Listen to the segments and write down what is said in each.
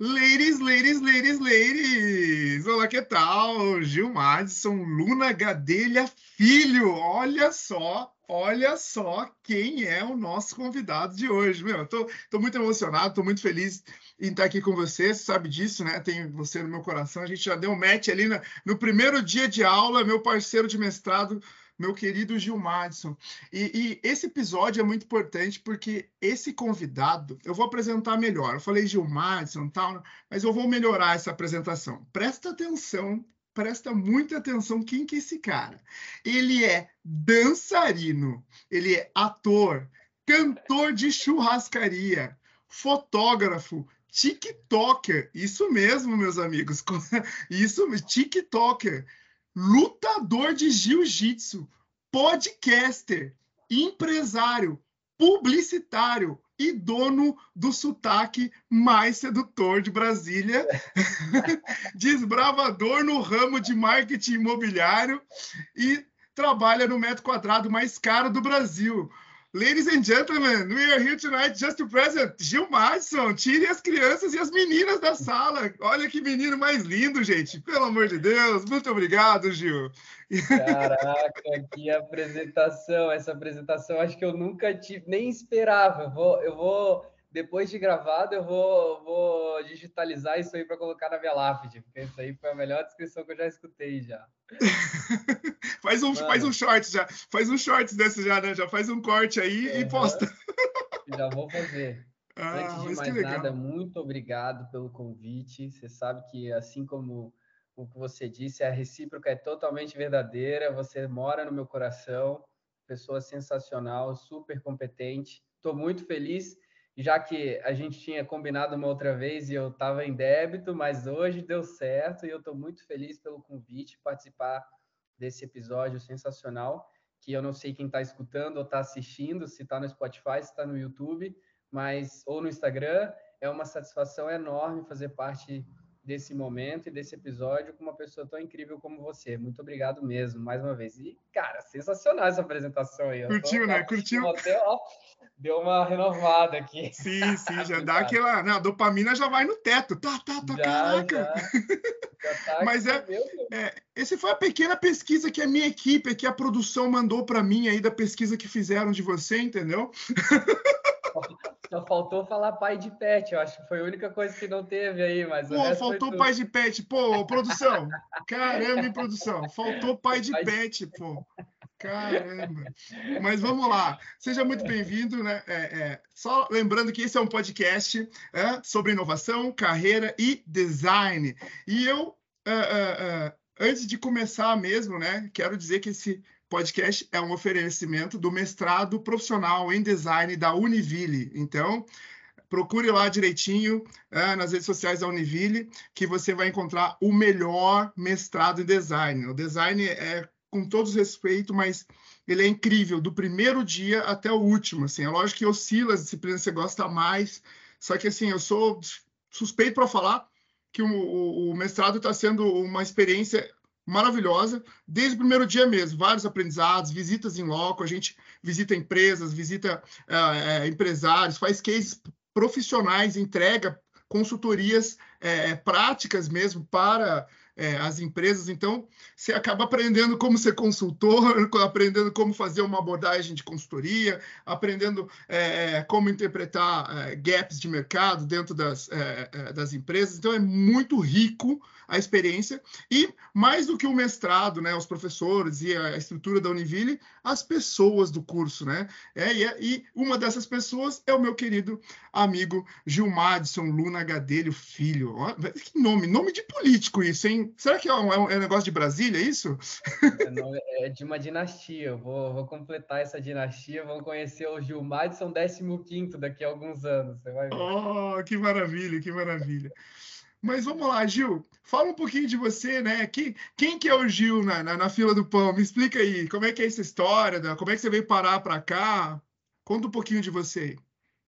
Ladies, ladies, ladies, ladies! Olá, que tal? Gil Madison, Luna Gadelha Filho. Olha só, olha só quem é o nosso convidado de hoje. Meu, eu tô, tô muito emocionado, tô muito feliz em estar aqui com você. Você sabe disso, né? Tem você no meu coração. A gente já deu match ali no, no primeiro dia de aula, meu parceiro de mestrado meu querido Gil Madison. E, e, esse episódio é muito importante porque esse convidado, eu vou apresentar melhor. Eu falei Gil Madison tal, mas eu vou melhorar essa apresentação. Presta atenção, presta muita atenção quem que é esse cara. Ele é dançarino, ele é ator, cantor de churrascaria, fotógrafo, TikToker, isso mesmo, meus amigos, isso, TikToker, lutador de jiu-jitsu, podcaster, empresário, publicitário e dono do sotaque mais sedutor de Brasília, desbravador no ramo de marketing imobiliário e trabalha no metro quadrado mais caro do Brasil. Ladies and gentlemen, we are here tonight just to present Gil Madison. Tire as crianças e as meninas da sala. Olha que menino mais lindo, gente. Pelo amor de Deus. Muito obrigado, Gil. Caraca, que apresentação. Essa apresentação acho que eu nunca tive, nem esperava. Eu vou, eu vou depois de gravado, eu vou, vou digitalizar isso aí para colocar na minha lápide, porque isso aí foi a melhor descrição que eu já escutei já. faz um faz um short já, faz um shorts desse já, né? Já faz um corte aí uhum. e posta. já vou fazer. Ah, Antes de mais nada, muito obrigado pelo convite. Você sabe que assim como o que você disse, a recíproca é totalmente verdadeira. Você mora no meu coração, pessoa sensacional, super competente. Estou muito feliz já que a gente tinha combinado uma outra vez e eu estava em débito, mas hoje deu certo e eu estou muito feliz pelo convite participar desse episódio sensacional, que eu não sei quem está escutando ou está assistindo, se está no Spotify, se está no YouTube, mas ou no Instagram, é uma satisfação enorme fazer parte desse momento e desse episódio com uma pessoa tão incrível como você. Muito obrigado mesmo, mais uma vez. E, cara, sensacional essa apresentação aí. Curtiu, né? Curtiu? Até, ó, deu uma renovada aqui. Sim, sim, já dá aquela. Né, a dopamina já vai no teto. Tá, tá, tá, já, caraca. Já. Já tá Mas é, é, esse foi a pequena pesquisa que a minha equipe, que a produção mandou para mim aí da pesquisa que fizeram de você, entendeu? Só faltou falar pai de pet, eu acho que foi a única coisa que não teve aí, mas. Pô, faltou pai de pet, pô, produção. Caramba, produção. Faltou pai de pet, pô. Caramba! Mas vamos lá, seja muito bem-vindo, né? É, é, só lembrando que esse é um podcast é, sobre inovação, carreira e design. E eu, é, é, é, antes de começar mesmo, né, quero dizer que esse podcast é um oferecimento do mestrado profissional em design da Univille. Então, procure lá direitinho nas redes sociais da Univille, que você vai encontrar o melhor mestrado em design. O design é com todos os respeito, mas ele é incrível, do primeiro dia até o último. Assim, é lógico que oscila as disciplinas que você gosta mais, só que assim, eu sou suspeito para falar que o, o, o mestrado está sendo uma experiência maravilhosa, desde o primeiro dia mesmo, vários aprendizados, visitas em loco, a gente visita empresas, visita é, empresários, faz cases profissionais, entrega consultorias é, práticas mesmo para é, as empresas. Então, você acaba aprendendo como ser consultor, aprendendo como fazer uma abordagem de consultoria, aprendendo é, como interpretar é, gaps de mercado dentro das, é, é, das empresas. Então, é muito rico a experiência e mais do que o mestrado, né, os professores e a estrutura da Univille, as pessoas do curso, né? É, e, é, e uma dessas pessoas é o meu querido amigo Gilmadson Luna Gadelho Filho. Que nome, nome de político isso, hein? Será que é um, é um negócio de Brasília, é isso? É, é de uma dinastia. Eu vou, vou completar essa dinastia. Vão conhecer o Gilmadson 15 daqui a alguns anos. Você vai ver. Oh, que maravilha, que maravilha. Mas vamos lá, Gil. Fala um pouquinho de você, né? Quem, quem que é o Gil na, na, na, fila do pão? Me explica aí. Como é que é essa história? Né? Como é que você veio parar para cá? Conta um pouquinho de você.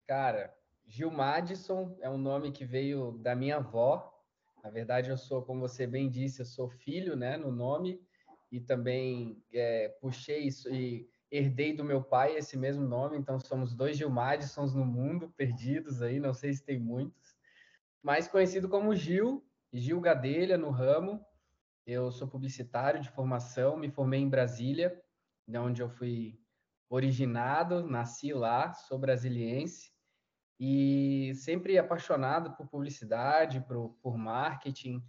Cara, Gil Madison é um nome que veio da minha avó. Na verdade, eu sou, como você bem disse, eu sou filho, né, no nome. E também é, puxei isso e herdei do meu pai esse mesmo nome. Então, somos dois Gil Madisons no mundo, perdidos aí. Não sei se tem muitos. Mais conhecido como Gil, Gil Gadelha no ramo. Eu sou publicitário de formação, me formei em Brasília, de onde eu fui originado, nasci lá, sou brasiliense e sempre apaixonado por publicidade, por, por marketing,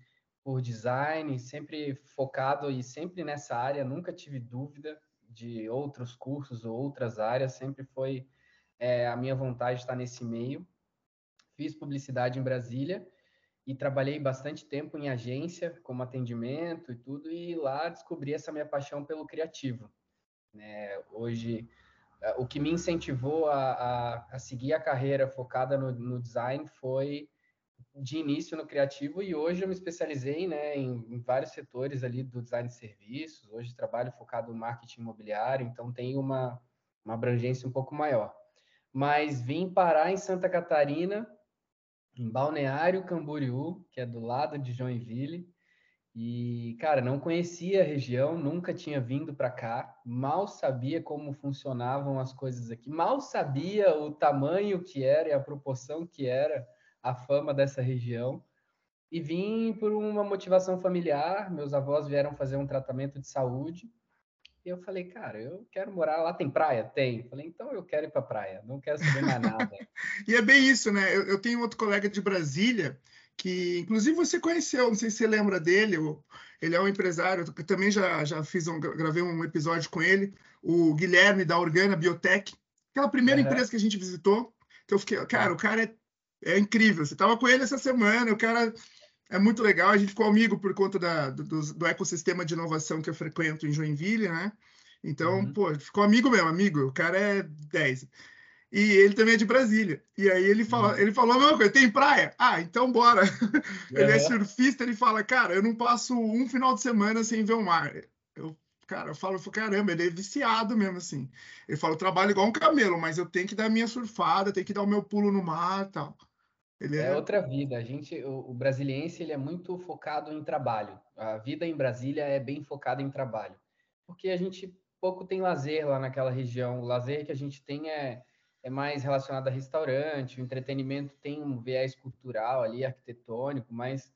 por design, sempre focado e sempre nessa área, nunca tive dúvida de outros cursos ou outras áreas, sempre foi é, a minha vontade estar nesse meio. Fiz publicidade em Brasília e trabalhei bastante tempo em agência, como atendimento e tudo, e lá descobri essa minha paixão pelo criativo. Né? Hoje, é, o que me incentivou a, a, a seguir a carreira focada no, no, design foi de início no criativo e hoje eu me especializei né, em, em, vários setores ali do design de serviços. Hoje trabalho focado no marketing imobiliário, então tem uma, uma abrangência um pouco maior. Mas vim parar em Santa Catarina, em Balneário Camboriú, que é do lado de Joinville, e, cara, não conhecia a região, nunca tinha vindo para cá, mal sabia como funcionavam as coisas aqui, mal sabia o tamanho que era e a proporção que era a fama dessa região. E vim por uma motivação familiar. Meus avós vieram fazer um tratamento de saúde. E eu falei, cara, eu quero morar lá. Tem praia? Tem. Eu falei, então eu quero ir para praia, não quero saber mais nada. e é bem isso, né? Eu, eu tenho outro colega de Brasília que inclusive você conheceu, não sei se você lembra dele, ele é um empresário, eu também já, já fiz um, gravei um episódio com ele, o Guilherme da Organa Biotech, aquela primeira uhum. empresa que a gente visitou, então eu fiquei, cara, o cara é, é incrível, você estava com ele essa semana, o cara é muito legal, a gente ficou amigo por conta da, do, do, ecossistema de inovação que eu frequento em Joinville, né? Então, uhum. pô, ficou amigo mesmo, amigo, o cara é 10. E ele também é de Brasília. E aí ele, fala, uhum. ele falou a mesma coisa: tem praia? Ah, então bora. Uhum. Ele é surfista, ele fala, cara, eu não passo um final de semana sem ver o mar. Eu, cara, eu falo, caramba, ele é viciado mesmo, assim. Ele fala, eu trabalho igual um camelo, mas eu tenho que dar minha surfada, tenho que dar o meu pulo no mar tal. Ele é... é outra vida. A gente, o, o brasiliense, ele é muito focado em trabalho. A vida em Brasília é bem focada em trabalho. Porque a gente pouco tem lazer lá naquela região. O lazer que a gente tem é é mais relacionado a restaurante, o entretenimento tem um viés cultural ali, arquitetônico, mas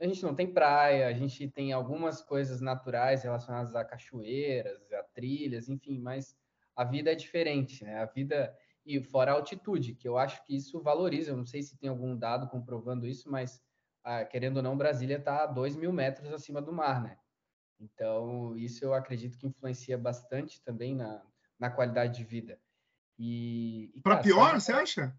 a gente não tem praia, a gente tem algumas coisas naturais relacionadas a cachoeiras, a trilhas, enfim, mas a vida é diferente, né? A vida e fora a altitude, que eu acho que isso valoriza. Eu não sei se tem algum dado comprovando isso, mas ah, querendo ou não, Brasília está a 2 mil metros acima do mar, né? Então, isso eu acredito que influencia bastante também na, na qualidade de vida. E, e para pior, você acha?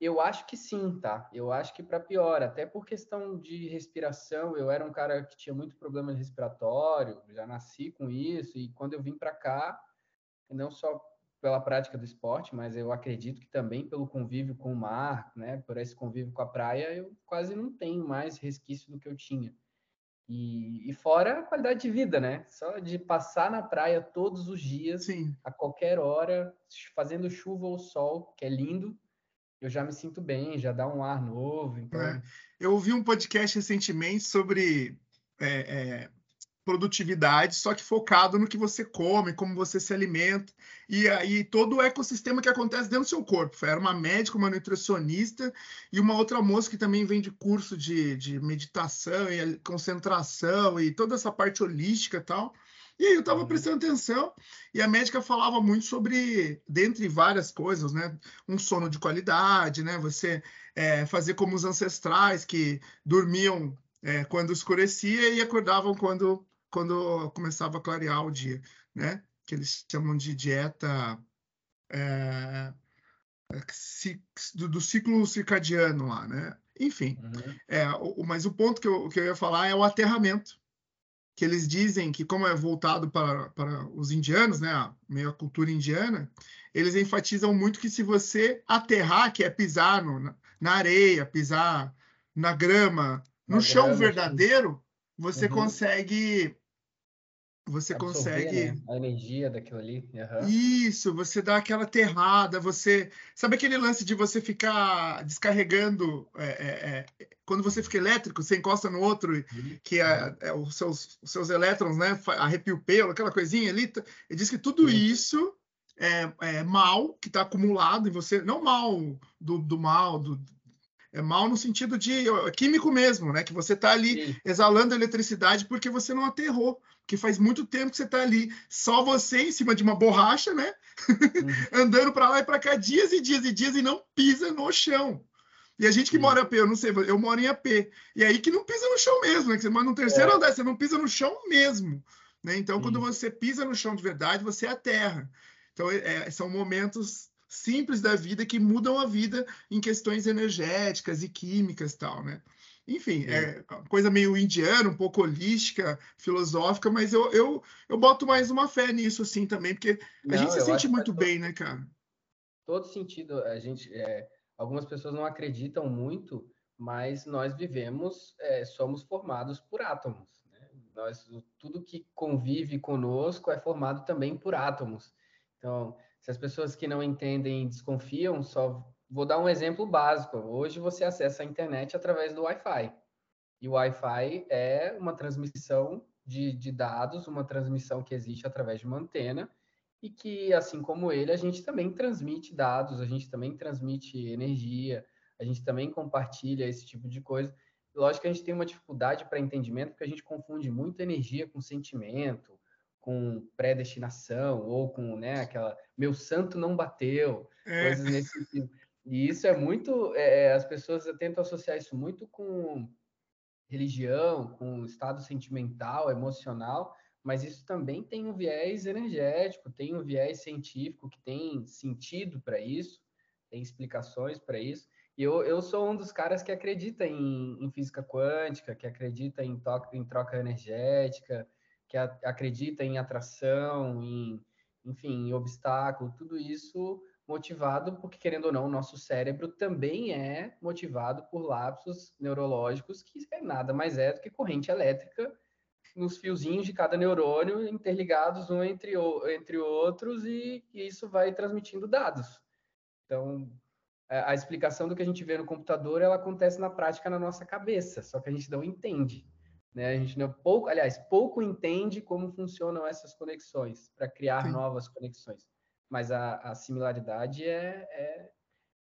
Eu acho que sim, tá? Eu acho que para pior, até por questão de respiração. Eu era um cara que tinha muito problema respiratório, já nasci com isso e quando eu vim para cá, não só pela prática do esporte, mas eu acredito que também pelo convívio com o mar, né, por esse convívio com a praia, eu quase não tenho mais resquício do que eu tinha. E, e, fora a qualidade de vida, né? Só de passar na praia todos os dias, Sim. a qualquer hora, fazendo chuva ou sol, que é lindo, eu já me sinto bem, já dá um ar novo. Então... É. Eu ouvi um podcast recentemente sobre é, é, produtividade, só que focado no que você come, como você se alimenta, e aí todo o ecossistema que acontece dentro do seu corpo. Era uma médica, uma nutricionista e uma outra moça que também vem de curso de, de meditação e concentração e toda essa parte holística e tal. E aí eu estava uhum. prestando atenção e a médica falava muito sobre, dentre várias coisas, né? Um sono de qualidade, né? Você é, fazer como os ancestrais que dormiam é, quando escurecia e acordavam quando quando começava a clarear o dia, né? Que eles chamam de dieta é, do, do, ciclo circadiano lá, né? Enfim, uhum. é, o, mas o ponto que eu, que eu ia falar é o aterramento, que eles dizem que como é voltado para, para os indianos, né, a meio cultura indiana, eles enfatizam muito que se você aterrar, que é pisar no, na areia, pisar na grama, no na chão grama, verdadeiro, você uhum. consegue você Absorver, consegue. Né? A energia daquilo ali. Uhum. Isso, você dá aquela terrada, você. Sabe aquele lance de você ficar descarregando. É, é, é... Quando você fica elétrico, você encosta no outro, uhum. que é, é, os, seus, os seus elétrons, né? Arrepia o pelo, aquela coisinha ali. Ele diz que tudo uhum. isso é, é, mal que está acumulado em você, não mal do, do mal, do, É mal no sentido de químico mesmo, né? Que você está ali Sim. exalando eletricidade porque você não aterrou. Porque faz muito tempo que você está ali, só você em cima de uma borracha, né? Uhum. Andando para lá e para cá dias e dias e dias e não pisa no chão. E a gente que Sim. mora em AP, eu não sei, eu moro em AP. E aí que não pisa no chão mesmo, né? Que você mora no terceiro é. andar, você não pisa no chão mesmo. Né? Então, Sim. quando você pisa no chão de verdade, você é a terra. Então, é, são momentos simples da vida que mudam a vida em questões energéticas e químicas tal, né? Enfim, é coisa meio indiana, um pouco holística, filosófica, mas eu, eu, eu boto mais uma fé nisso, assim, também, porque a Não, gente se sente muito bem, todo, né, cara? Todo sentido, a gente, é, algumas pessoas não acreditam muito, mas nós vivemos, é, somos formados por átomos, né? Nós, tudo que convive conosco é formado também por átomos. Então, se as pessoas que não entendem desconfiam, só vou dar um exemplo básico. Hoje você acessa a internet através do Wi-Fi. E o Wi-Fi é uma transmissão de, de dados, uma transmissão que existe através de uma antena e que, assim como ele, a gente também transmite dados, a gente também transmite energia, a gente também compartilha esse tipo de coisa. Lógico que a gente tem uma dificuldade para entendimento, porque a gente confunde muito energia com sentimento, com predestinação ou com né, aquela meu santo não bateu, é. coisas nesse sentido. E isso é muito, é, é, as pessoas tentam associar isso muito com religião, com estado sentimental, emocional, mas isso também tem um viés energético, tem um viés científico que tem sentido para isso, tem explicações para isso. E eu, eu sou um dos caras que acredita em, em física quântica, que acredita em, em troca energética, que a, acredita em atração, em, enfim, em obstáculo, tudo isso motivado porque, querendo ou não, o nosso cérebro também é motivado por lapsos neurológicos, que é nada mais é do que corrente elétrica nos fiozinhos de cada neurônio interligados um entre, entre outros e, e isso vai transmitindo dados. Então, a explicação do que a gente vê no computador, ela acontece na prática na nossa cabeça, só que a gente não entende. Né? A gente não pouco, aliás, pouco entende como funcionam essas conexões para criar Sim. novas conexões. Mas a, a similaridade é, é,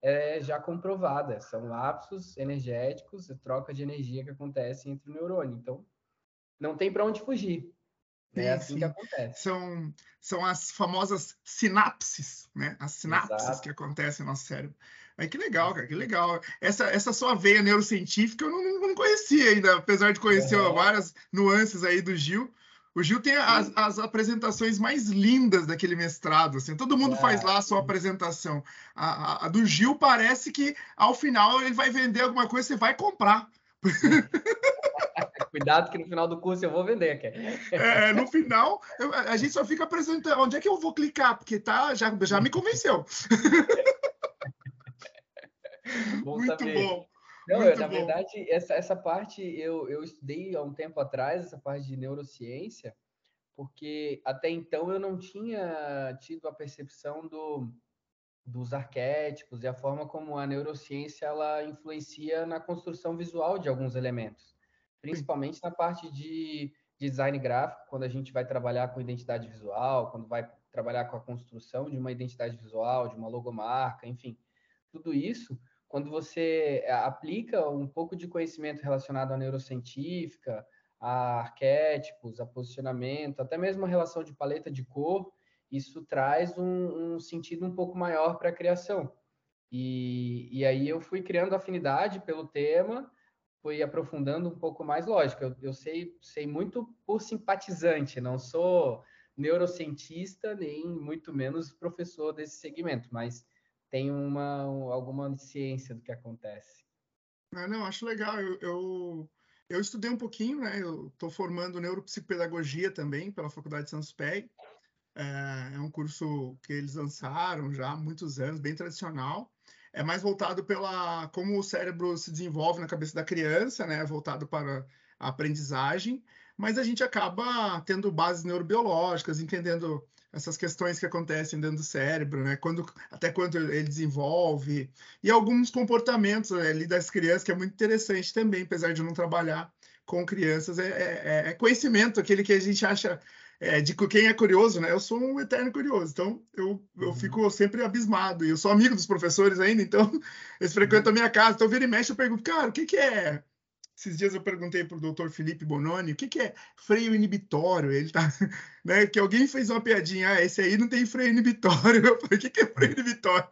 é, já comprovada. São lapsos energéticos, troca de energia que acontece entre o neurônio. Então, não tem para onde fugir. É sim, assim sim. que acontece. São, são as famosas sinapses, né? As sinapses Exato. que acontecem no nosso cérebro. Mas que legal, cara, que legal. Essa, essa sua veia neurocientífica eu não, não conhecia ainda, apesar de conhecer uhum. várias nuances aí do Gil. O Gil tem as, as, apresentações mais lindas daquele mestrado. Assim. Todo mundo é. faz lá a sua apresentação. A, a, a, do Gil parece que ao final ele vai vender alguma coisa, você vai comprar. Cuidado que no final do curso eu vou vender. Aqui. É, no final, eu, a gente só fica apresentando. Onde é que eu vou clicar? Porque tá, já, já me convenceu. bom Muito saber. bom. Não, eu, na bom. verdade, essa, essa parte eu, eu estudei há um tempo atrás, essa parte de neurociência, porque até então eu não tinha tido a percepção do, dos arquétipos e a forma como a neurociência ela influencia na construção visual de alguns elementos, principalmente na parte de design gráfico, quando a gente vai trabalhar com identidade visual, quando vai trabalhar com a construção de uma identidade visual, de uma logomarca, enfim, tudo isso quando você eh, aplica um pouco de conhecimento relacionado à neurocientífica, a arquétipos, a posicionamento, até mesmo a relação de paleta de cor, isso traz um, um sentido um pouco maior para a criação. E, e aí eu fui criando afinidade pelo tema, fui aprofundando um pouco mais, lógico, eu, eu sei, sei muito por simpatizante, não sou neurocientista, nem muito menos professor desse segmento, mas tem uma, alguma ciência do que acontece. Ah, não, acho legal. Eu, eu, eu, estudei um pouquinho, né? Eu estou formando neuropsicopedagogia também pela Faculdade de Santos Pé. É, é um curso que eles lançaram já há muitos anos, bem tradicional. É mais voltado pela como o cérebro se desenvolve na cabeça da criança, né? Voltado para a aprendizagem, mas a gente acaba tendo bases neurobiológicas, entendendo essas questões que acontecem dentro do cérebro, né? Quando, até quando ele desenvolve, e alguns comportamentos né, ali das crianças, que é muito interessante também, apesar de não trabalhar com crianças, é, é, é conhecimento, aquele que a gente acha é, de quem é curioso, né? Eu sou um eterno curioso, então eu, eu uhum. fico sempre abismado. E eu sou amigo dos professores ainda, então eles frequentam uhum. a minha casa. Então, vira e mexe, eu pergunto, cara, o que, que é esses dias eu perguntei para o doutor Felipe Bononi o que, que é freio inibitório. Ele tá, né? Que alguém fez uma piadinha, ah, esse aí não tem freio inibitório. Eu falei, o que, que é freio inibitório?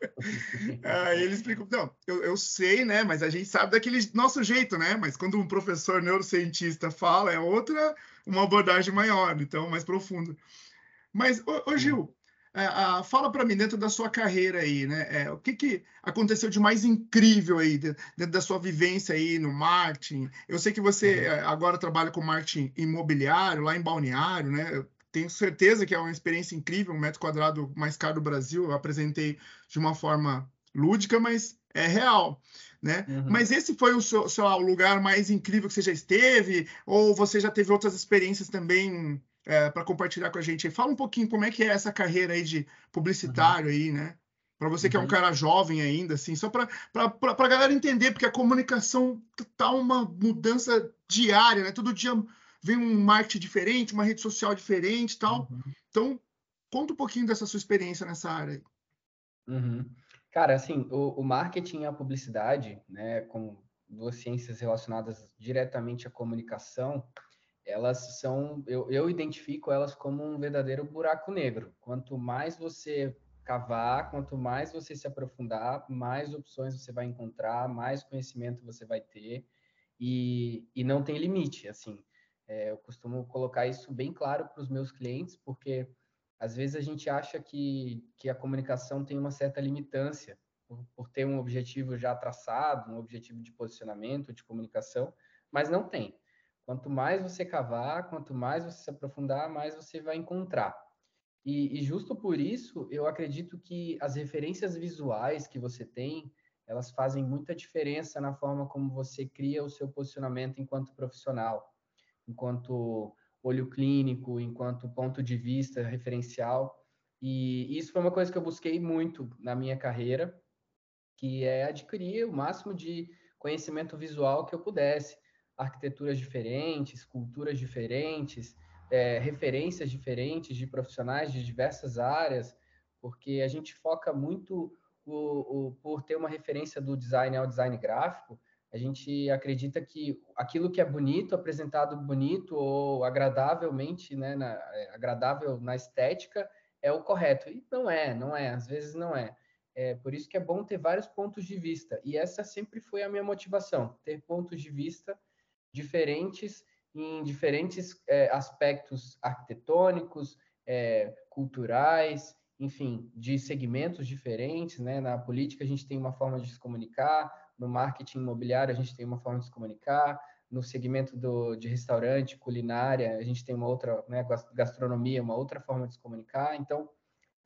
aí ele explicou, não, eu, eu sei, né? Mas a gente sabe daquele nosso jeito, né? Mas quando um professor neurocientista fala, é outra, uma abordagem maior, então mais profunda. Mas, ô, ô Gil, é, fala para mim, dentro da sua carreira aí, né? É, o que, que aconteceu de mais incrível aí, dentro da sua vivência aí no marketing? Eu sei que você uhum. é, agora trabalha com marketing imobiliário, lá em Balneário, né? Eu tenho certeza que é uma experiência incrível, um metro quadrado mais caro do Brasil. Eu apresentei de uma forma lúdica, mas é real. Né? Uhum. Mas esse foi o seu, seu, lugar mais incrível que você já esteve? Ou você já teve outras experiências também é, para compartilhar com a gente. Fala um pouquinho como é que é essa carreira aí de publicitário uhum. aí, né? Para você que é um uhum. cara jovem ainda, assim, só para a galera entender, porque a comunicação tá uma mudança diária, né? Todo dia vem um marketing diferente, uma rede social diferente e tal. Uhum. Então, conta um pouquinho dessa sua experiência nessa área aí. Uhum. Cara, assim, o, o, marketing e a publicidade, né, com duas ciências relacionadas diretamente à comunicação, elas são, eu, eu identifico elas como um verdadeiro buraco negro. Quanto mais você cavar, quanto mais você se aprofundar, mais opções você vai encontrar, mais conhecimento você vai ter e, e não tem limite, assim. É, eu costumo colocar isso bem claro para os meus clientes, porque às vezes a gente acha que, que a comunicação tem uma certa limitância por, por ter um objetivo já traçado, um objetivo de posicionamento, de comunicação, mas não tem. Quanto mais você cavar, quanto mais você se aprofundar, mais você vai encontrar. E, e, justo por isso, eu acredito que as referências visuais que você tem, elas fazem muita diferença na forma como você cria o seu posicionamento enquanto profissional, enquanto olho clínico, enquanto ponto de vista referencial. E isso foi uma coisa que eu busquei muito na minha carreira, que é adquirir o máximo de conhecimento visual que eu pudesse arquiteturas diferentes, culturas diferentes, é, referências diferentes de profissionais de diversas áreas, porque a gente foca muito o, o, por ter uma referência do design ao design gráfico, a gente acredita que aquilo que é bonito, apresentado bonito ou agradavelmente, né, na, é, agradável na estética, é o correto. E não é, não é, às vezes não é. É por isso que é bom ter vários pontos de vista. E essa sempre foi a minha motivação, ter pontos de vista diferentes em diferentes é, aspectos arquitetônicos, é, culturais, enfim, de segmentos diferentes, né? Na política a gente tem uma forma de se comunicar, no marketing imobiliário a gente tem uma forma de se comunicar, no segmento do, de restaurante, culinária, a gente tem uma outra, né, gastronomia, uma outra forma de se comunicar. Então,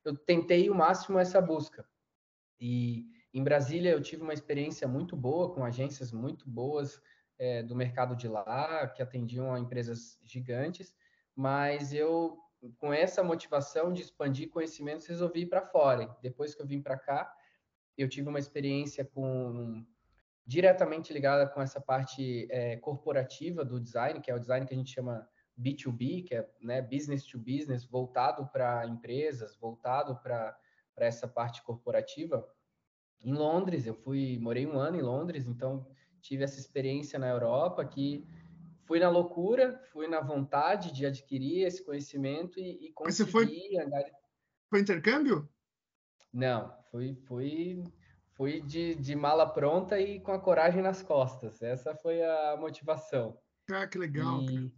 eu tentei o máximo essa busca. E em Brasília eu tive uma experiência muito boa com agências muito boas, é, do mercado de lá, que atendiam a empresas gigantes, mas eu, com essa motivação de expandir conhecimentos, resolvi ir para fora. Depois que eu vim para cá, eu tive uma experiência com diretamente ligada com essa parte é, corporativa do design, que é o design que a gente chama B2B, que é né, business to business, voltado para empresas, voltado para essa parte corporativa. Em Londres, eu fui, morei um ano em Londres, então tive essa experiência na Europa que fui na loucura, fui na vontade de adquirir esse conhecimento e, e conseguir Mas você foi, andar... foi intercâmbio? Não, fui, fui, fui de, de mala pronta e com a coragem nas costas. Essa foi a motivação. Ah, que legal. E,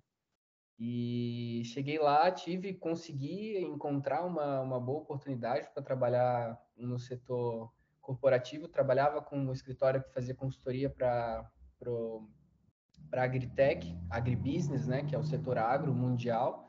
e cheguei lá, tive, consegui encontrar uma, uma boa oportunidade para trabalhar no setor corporativo, trabalhava com um escritório que fazia consultoria para para agritech, agribusiness, né, que é o setor agro mundial,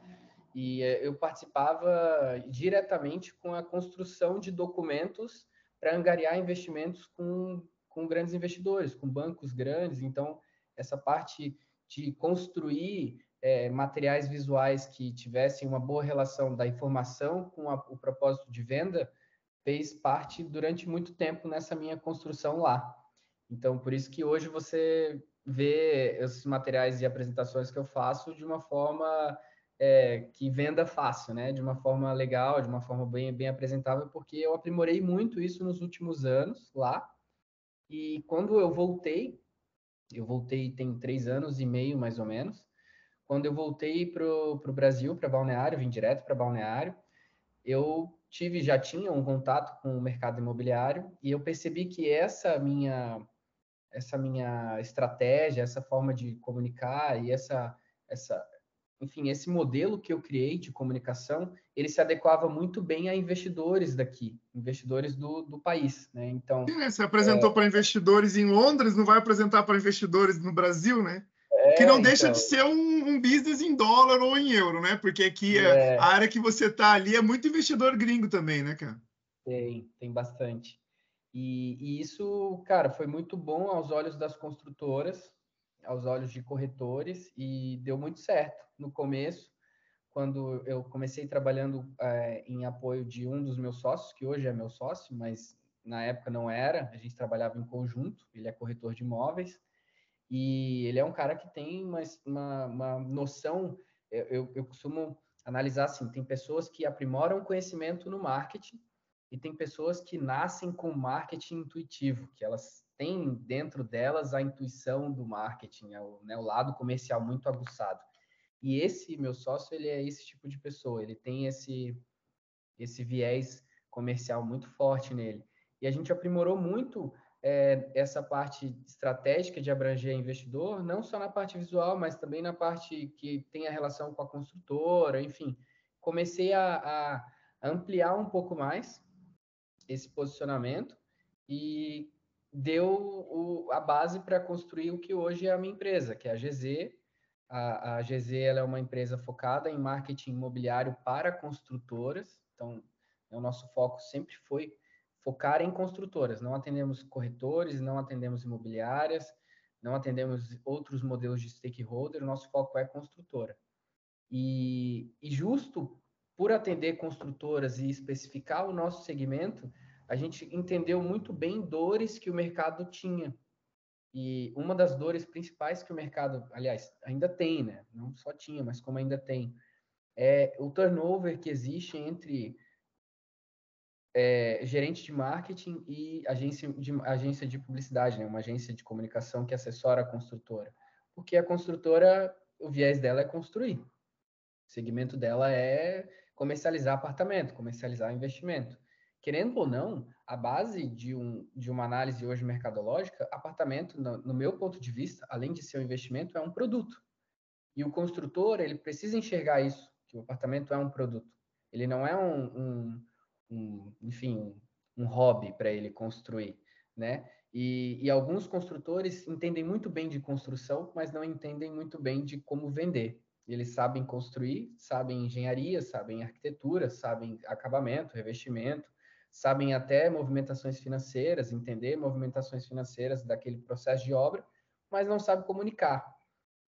e eh, eu participava diretamente com a construção de documentos para angariar investimentos com, com grandes investidores, com bancos grandes. Então, essa parte de construir é, materiais visuais que tivessem uma boa relação da informação com a, o propósito de venda fez parte durante muito tempo nessa minha construção lá. Então, por isso que hoje você vê esses materiais e apresentações que eu faço de uma forma é, que venda fácil, né? De uma forma legal, de uma forma bem, bem apresentável, porque eu aprimorei muito isso nos últimos anos lá. E quando eu voltei, eu voltei tem três anos e meio mais ou menos. Quando eu voltei para o Brasil, para Balneário, vim direto para Balneário, eu tive, já tinha um contato com o mercado imobiliário e eu percebi que essa minha essa minha estratégia, essa forma de comunicar e essa essa enfim, esse modelo que eu criei de comunicação, ele se adequava muito bem a investidores daqui, investidores do, do país, né? Então... Sim, né? Você apresentou é... para investidores em Londres, não vai apresentar para investidores no Brasil, né? É, que não deixa então... de ser um, um, business em dólar ou em euro, né? Porque aqui é. a área que você está ali é muito investidor gringo também, né, cara? Tem, tem bastante. E, e isso, cara, foi muito bom aos olhos das construtoras, aos olhos de corretores e deu muito certo no começo, quando eu comecei trabalhando é, em apoio de um dos meus sócios, que hoje é meu sócio, mas na época não era, a gente trabalhava em conjunto, ele é corretor de imóveis, e ele é um cara que tem uma, uma, uma noção, eu, eu, costumo analisar assim, tem pessoas que aprimoram conhecimento no marketing, e tem pessoas que nascem com marketing intuitivo, que elas têm dentro delas a intuição do marketing, é o, né, o lado comercial muito aguçado. E esse meu sócio, ele é esse tipo de pessoa, ele tem esse esse viés comercial muito forte nele. E a gente aprimorou muito é, essa parte estratégica de abranger investidor, não só na parte visual, mas também na parte que tem a relação com a construtora, enfim. Comecei a, a ampliar um pouco mais esse posicionamento e deu o, a base para construir o que hoje é a minha empresa, que é a GZ, a, a GZ é uma empresa focada em marketing imobiliário para construtoras, então o nosso foco sempre foi focar em construtoras. Não atendemos corretores, não atendemos imobiliárias, não atendemos outros modelos de stakeholder, nosso foco é construtora. E, e justo por atender construtoras e especificar o nosso segmento, a gente entendeu muito bem dores que o mercado tinha e uma das dores principais que o mercado, aliás, ainda tem, né? Não só tinha, mas como ainda tem, é o turnover que existe entre é, gerente de marketing e agência de, agência de publicidade, né? Uma agência de comunicação que assessora a construtora. Porque a construtora, o viés dela é construir. O segmento dela é comercializar apartamento, comercializar investimento querendo ou não, a base de, um, de uma análise hoje mercadológica, apartamento, no, no, meu ponto de vista, além de ser um investimento, é um produto. E o construtor, ele precisa enxergar isso, que o apartamento é um produto. Ele não é um, um, um enfim, um hobby para ele construir, né? E, e, alguns construtores entendem muito bem de construção, mas não entendem muito bem de como vender. Eles sabem construir, sabem engenharia, sabem arquitetura, sabem acabamento, revestimento, sabem até movimentações financeiras, entender movimentações financeiras daquele processo de obra, mas não sabe comunicar.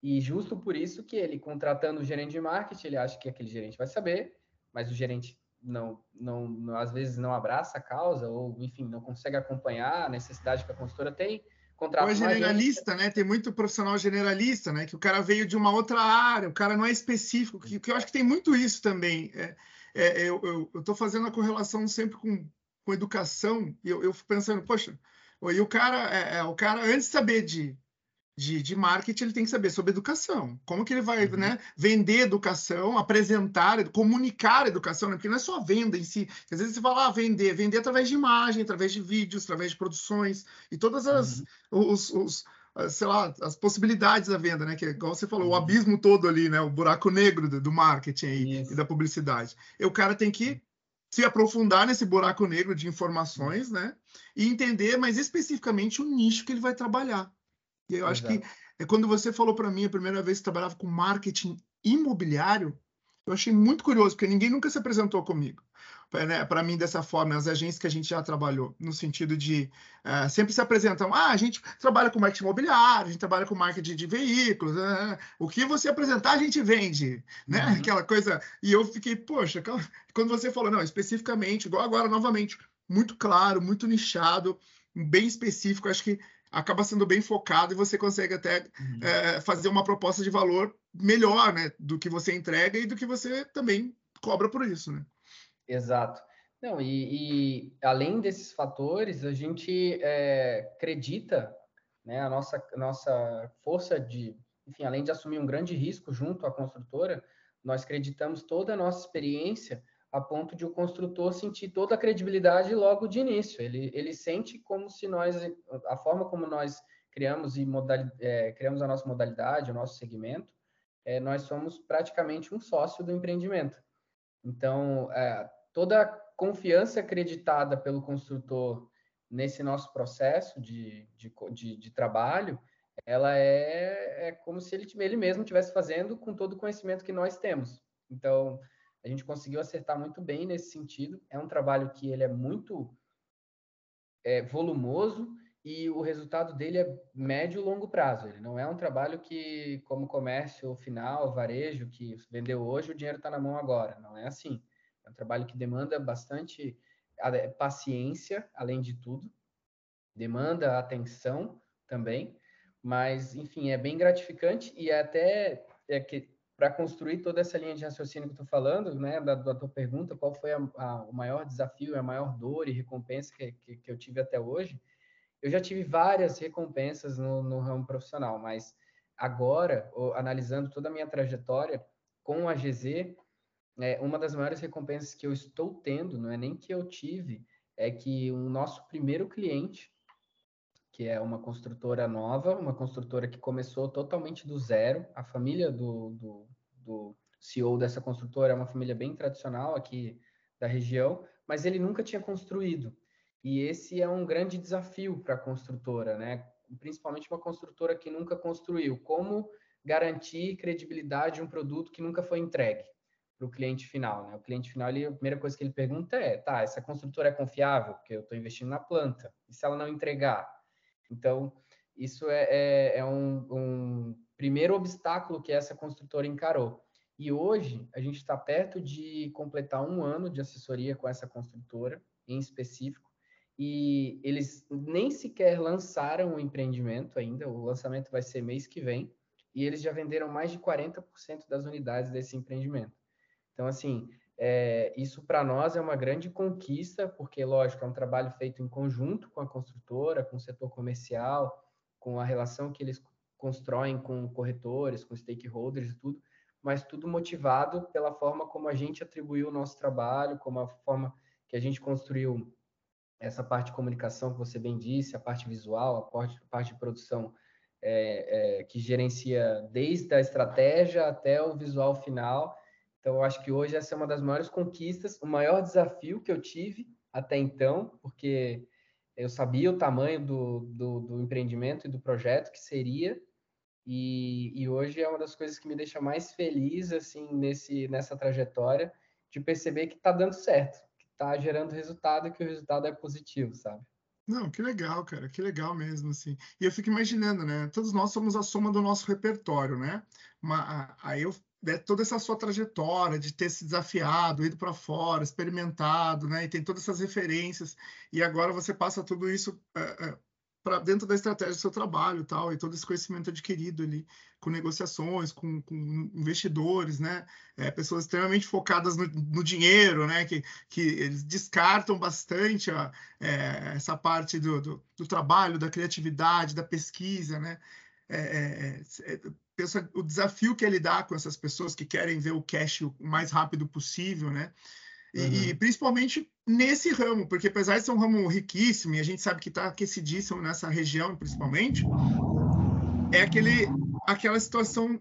E justo por isso que ele, contratando o gerente de marketing, ele acha que aquele gerente vai saber, mas o gerente não, não, não às vezes não abraça a causa, ou, enfim, não consegue acompanhar a necessidade que a consultora tem. Contrata ou é generalista, né? Tem muito profissional generalista, né? Que o cara veio de uma outra área, o cara não é específico, que, que eu acho que tem muito isso também. É, é, eu estou fazendo a correlação sempre com, com educação, e eu, eu fico pensando, poxa, e o cara, é, é, o cara, antes de saber de, de, de, marketing, ele tem que saber sobre educação. Como que ele vai uhum. né, vender educação, apresentar, comunicar educação, né? porque não é só venda em si. Às vezes você fala, ah, vender, vender através de imagem, através de vídeos, através de produções, e todas as, uhum. os, os sei lá, as possibilidades da venda, né? Que é igual você falou, uhum. o abismo todo ali, né? O buraco negro do, do marketing e, e da publicidade. E o cara tem que se aprofundar nesse buraco negro de informações, né? E entender mais especificamente o nicho que ele vai trabalhar. E eu acho Exato. que é quando você falou para mim a primeira vez que trabalhava com marketing imobiliário, eu achei muito curioso, porque ninguém nunca se apresentou comigo né, para mim dessa forma, as agências que a gente já trabalhou, no sentido de uh, sempre se apresentam, ah, a gente trabalha com marketing imobiliário, a gente trabalha com marketing de veículos, uh, o que você apresentar a gente vende, né? Uhum. Aquela coisa. E eu fiquei, poxa, quando você falou, não, especificamente, igual agora, novamente, muito claro, muito nichado, bem específico, acho que acaba sendo bem focado e você consegue até uhum. é, fazer uma proposta de valor melhor, né, do que você entrega e do que você também cobra por isso, né? Exato. Não, e, e além desses fatores, a gente é, acredita, né, a nossa, nossa força de, enfim, além de assumir um grande risco junto à construtora, nós acreditamos toda a nossa experiência a ponto de o construtor sentir toda a credibilidade logo de início. Ele, ele sente como se nós, a forma como nós criamos e modali, é, criamos a nossa modalidade, o nosso segmento, é, nós somos praticamente um sócio do empreendimento. Então, é, toda a confiança acreditada pelo construtor nesse nosso processo de, de, de, de trabalho, ela é, é como se ele, ele mesmo estivesse fazendo com todo o conhecimento que nós temos. Então, a gente conseguiu acertar muito bem nesse sentido. É um trabalho que ele é muito é, volumoso e o resultado dele é médio e longo prazo. Ele não é um trabalho que, como comércio final, varejo, que vendeu hoje, o dinheiro está na mão agora. Não é assim. É um trabalho que demanda bastante paciência, além de tudo, demanda atenção também, mas, enfim, é bem gratificante e é até é que para construir toda essa linha de raciocínio que eu estou falando, né, da, da, tua pergunta, qual foi a, a, o maior desafio, a maior dor e recompensa que, que, que, eu tive até hoje, eu já tive várias recompensas no, no ramo profissional, mas agora, analisando toda a minha trajetória com a GZ, é, uma das maiores recompensas que eu estou tendo, não é nem que eu tive, é que o nosso primeiro cliente, que é uma construtora nova, uma construtora que começou totalmente do zero. A família do, do, do CEO dessa construtora é uma família bem tradicional aqui da região, mas ele nunca tinha construído. E esse é um grande desafio para a construtora, né? Principalmente uma construtora que nunca construiu. Como garantir credibilidade de um produto que nunca foi entregue para o cliente final, né? O cliente final, ele, a primeira coisa que ele pergunta é, tá, essa construtora é confiável? Porque eu estou investindo na planta. E se ela não entregar? Então, isso é, é, é um, um, primeiro obstáculo que essa construtora encarou. E hoje, a gente está perto de completar um ano de assessoria com essa construtora, em específico, e eles nem sequer lançaram o empreendimento ainda, o lançamento vai ser mês que vem, e eles já venderam mais de 40% das unidades desse empreendimento. Então, assim, é, isso para nós é uma grande conquista, porque, lógico, é um trabalho feito em conjunto com a construtora, com o setor comercial, com a relação que eles constroem com corretores, com stakeholders e tudo, mas tudo motivado pela forma como a gente atribuiu o nosso trabalho, como a forma que a gente construiu essa parte de comunicação que você bem disse, a parte visual, a parte, a parte de produção é, é, que gerencia desde a estratégia até o visual final então, eu acho que hoje essa é uma das maiores conquistas, o maior desafio que eu tive até então, porque eu sabia o tamanho do, do, do empreendimento e do projeto que seria, e, e, hoje é uma das coisas que me deixa mais feliz assim nesse nessa trajetória de perceber que está dando certo, que está gerando resultado que o resultado é positivo, sabe? Não, que legal, cara, que legal mesmo, assim. E eu fico imaginando, né? Todos nós somos a soma do nosso repertório, né? Aí eu né, toda essa sua trajetória de ter se desafiado, ido para fora, experimentado, né, e tem todas essas referências, e agora você passa tudo isso é, é, para dentro da estratégia do seu trabalho tal, e todo esse conhecimento adquirido ali, com negociações, com, com investidores, né, é, pessoas extremamente focadas no, no, dinheiro, né, que, que eles descartam bastante essa parte do, do, do trabalho, da criatividade, da pesquisa, né, é, é, é pensa o desafio que é lidar com essas pessoas que querem ver o cash o mais rápido possível, né? E, uhum. e, principalmente nesse ramo, porque apesar de ser um ramo riquíssimo e a gente sabe que está aquecidíssimo nessa região, principalmente, é aquele, aquela situação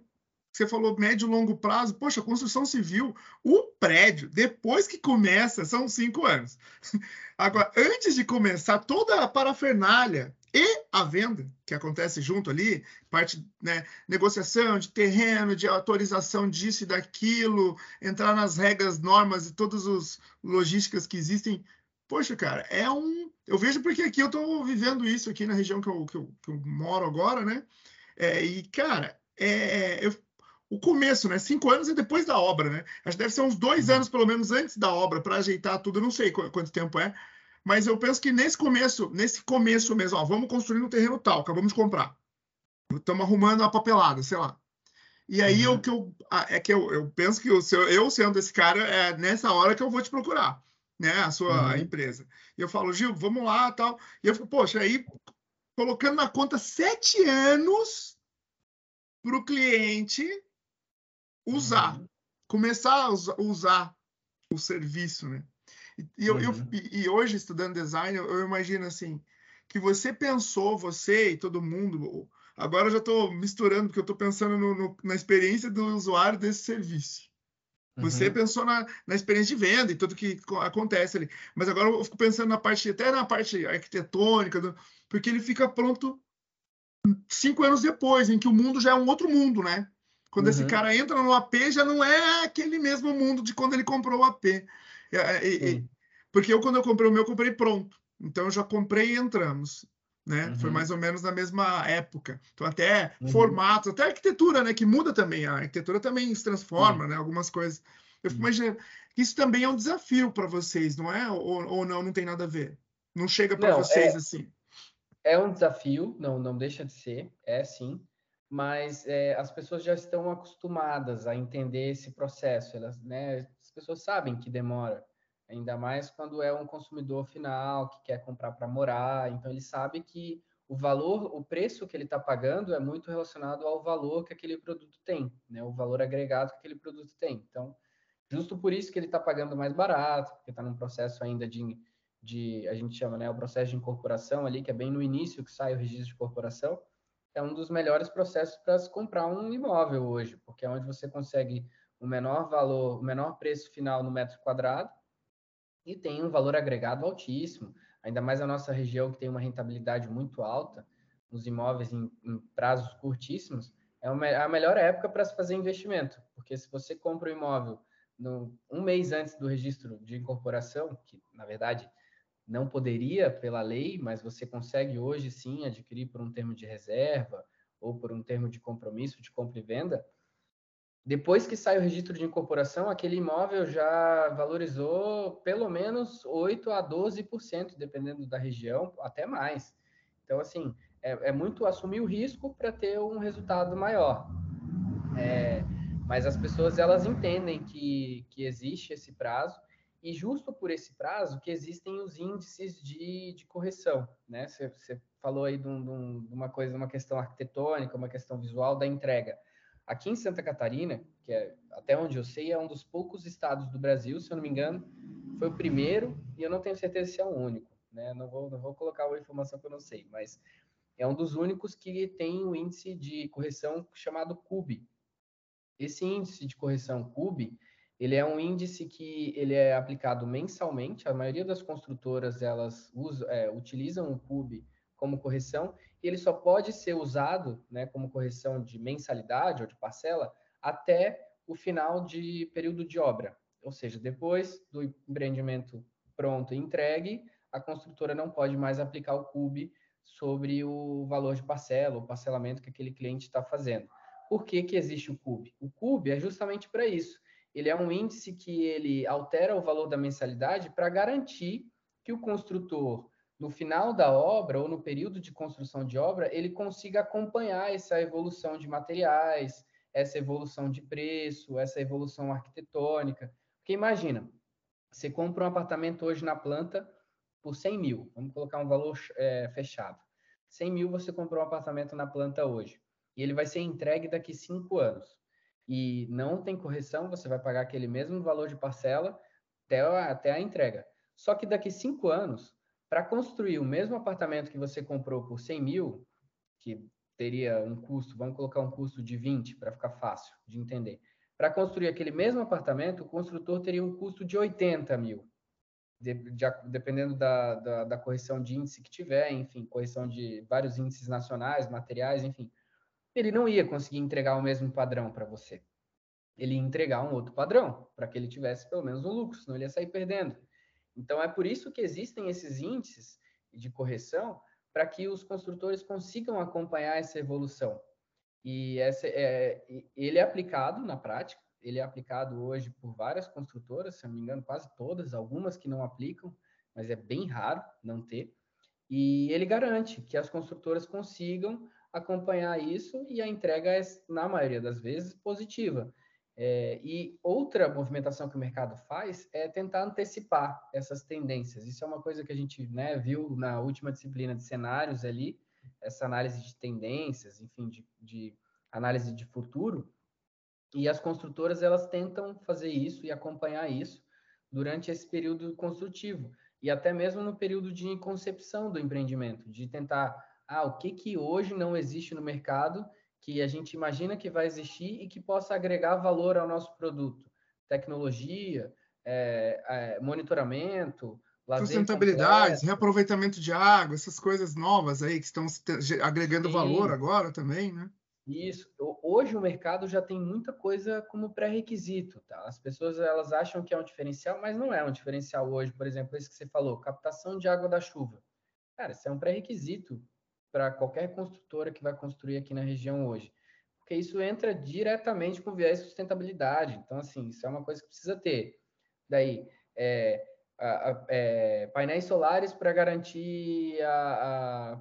que você falou médio e longo prazo. Poxa, construção civil, o prédio, depois que começa, são cinco anos. Agora, antes de começar, toda a parafernália e a venda, que acontece junto ali, parte, né, negociação de terreno, de autorização disso e daquilo, entrar nas regras, normas e todas as logísticas que existem. Poxa, cara, é um. Eu vejo porque aqui eu estou vivendo isso aqui na região que eu, que eu, que eu moro agora, né? É, e, cara, é, eu, o começo, né? Cinco anos é depois da obra, né? Acho que deve ser uns dois uhum. anos, pelo menos, antes da obra, para ajeitar tudo. Eu não sei quanto tempo é, Mas eu penso que nesse começo, nesse começo mesmo, ó, vamos construir um terreno tal, acabamos de comprar. Estamos arrumando a papelada, sei lá. E aí uhum. o que eu é que eu, eu penso que eu, eu sendo esse cara é nessa hora que eu vou te procurar, né, a sua uhum. empresa. E eu falo, Gil, vamos lá, tal. E eu fico, poxa, aí colocando na conta sete anos para o cliente usar, uhum. começar a usar o serviço, né? E, eu, eu, uhum. e hoje, estudando design, eu, eu imagino assim, que você pensou, você e todo mundo, agora eu já estou misturando, porque eu estou pensando no, no, na experiência do usuário desse serviço. Você uhum. pensou na, na, experiência de venda e tudo que acontece ali. Mas agora eu fico pensando na parte, até na parte arquitetônica, do, porque ele fica pronto cinco anos depois, em que o mundo já é um outro mundo, né? Quando uhum. esse cara entra no AP, já não é aquele mesmo mundo de quando ele comprou o AP. E, e, porque eu, quando eu comprei o meu, eu comprei pronto. Então, eu já comprei e entramos. Né? Uhum. Foi mais ou menos na mesma época. Então, até uhum. formatos, até arquitetura, né? Que muda também. A arquitetura também se transforma, né? Algumas coisas. Eu fico imaginando. Isso também é um desafio para vocês, não é? Ou, ou, não, não tem nada a ver? Não chega para vocês é, assim? É um desafio, não, não deixa de ser, é sim mas é, as pessoas já estão acostumadas a entender esse processo. Elas, né, pessoas sabem que demora, ainda mais quando é um consumidor final que quer comprar para morar. Então ele sabe que o valor, o preço que ele está pagando é muito relacionado ao valor que aquele produto tem, né, o valor agregado que aquele produto tem. Então, justo por isso que ele está pagando mais barato, porque está num processo ainda de, de, a gente chama, né, o processo de incorporação ali, que é bem no início que sai o registro de corporação é um dos melhores processos para se comprar um imóvel hoje, porque é onde você consegue o menor valor, o menor preço final no metro quadrado e tem um valor agregado altíssimo. Ainda mais a nossa região que tem uma rentabilidade muito alta nos imóveis em, em prazos curtíssimos, é a melhor época para se fazer investimento, porque se você compra o um imóvel no, um mês antes do registro de incorporação, que na verdade não poderia pela lei, mas você consegue hoje sim adquirir por um termo de reserva ou por um termo de compromisso de compra e venda. Depois que sai o registro de incorporação, aquele imóvel já valorizou pelo menos 8 a 12%, dependendo da região, até mais. Então, assim, é, é muito assumir o risco para ter um resultado maior. É, mas as pessoas, elas entendem que, que existe esse prazo e justo por esse prazo que existem os índices de, de correção, né? Você, falou aí de, um, de, uma coisa, uma questão arquitetônica, uma questão visual da entrega. Aqui em Santa Catarina, que é até onde eu sei, é um dos poucos estados do Brasil, se eu não me engano, foi o primeiro, e eu não tenho certeza se é o único, né? Não vou, não vou colocar uma informação que eu não sei, mas é um dos únicos que tem o um índice de correção chamado CUB. Esse índice de correção CUB, ele é um índice que ele é aplicado mensalmente. A maioria das construtoras elas é, utilizam o CUB como correção ele só pode ser usado, né, como correção de mensalidade ou de parcela até o final de período de obra. Ou seja, depois do empreendimento pronto e entregue, a construtora não pode mais aplicar o CUB sobre o valor de parcela, o parcelamento que aquele cliente está fazendo. Por que, que existe o CUB? O CUB é justamente para isso ele é um índice que ele altera o valor da mensalidade para garantir que o construtor, no final da obra ou no período de construção de obra, ele consiga acompanhar essa evolução de materiais, essa evolução de preço, essa evolução arquitetônica. Porque imagina, você compra um apartamento hoje na planta por 100 mil, vamos colocar um valor é, fechado. 100 mil você comprou um apartamento na planta hoje, e ele vai ser entregue daqui cinco anos e não tem correção, você vai pagar aquele mesmo valor de parcela até a, até a entrega. Só que daqui cinco anos, para construir o mesmo apartamento que você comprou por 100 mil, que teria um custo, vamos colocar um custo de 20 para ficar fácil de entender. Para construir aquele mesmo apartamento, o construtor teria um custo de 80 mil, de, de, dependendo da, da, da correção de índice que tiver, enfim, correção de vários índices nacionais, materiais, enfim ele não ia conseguir entregar o mesmo padrão para você. Ele ia entregar um outro padrão, para que ele tivesse pelo menos um lucro, senão ele ia sair perdendo. Então, é por isso que existem esses índices de correção, para que os construtores consigam acompanhar essa evolução. E essa, é, ele é aplicado na prática, ele é aplicado hoje por várias construtoras, se não me engano, quase todas, algumas que não aplicam, mas é bem raro não ter. E ele garante que as construtoras consigam acompanhar isso e a entrega é, na maioria das vezes, positiva. É, e outra movimentação que o mercado faz é tentar antecipar essas tendências. Isso é uma coisa que a gente né, viu na última disciplina de cenários ali, essa análise de tendências, enfim, de, de análise de futuro. E as construtoras elas tentam fazer isso e acompanhar isso durante esse período construtivo e até mesmo no período de concepção do empreendimento, de tentar, ah, o que que hoje não existe no mercado que a gente imagina que vai existir e que possa agregar valor ao nosso produto. Tecnologia, é, é, monitoramento, sustentabilidade, reaproveitamento de água, essas coisas novas aí que estão agregando Sim. valor agora também, né? Isso. Hoje o mercado já tem muita coisa como pré-requisito, tá? As pessoas elas acham que é um diferencial, mas não é um diferencial hoje. Por exemplo, esse que você falou, captação de água da chuva. Cara, isso é um pré-requisito para qualquer construtora que vai construir aqui na região hoje. Porque isso entra diretamente com viés de sustentabilidade. Então, assim, isso é uma coisa que precisa ter. Daí, é, a, a, é, painéis solares para garantir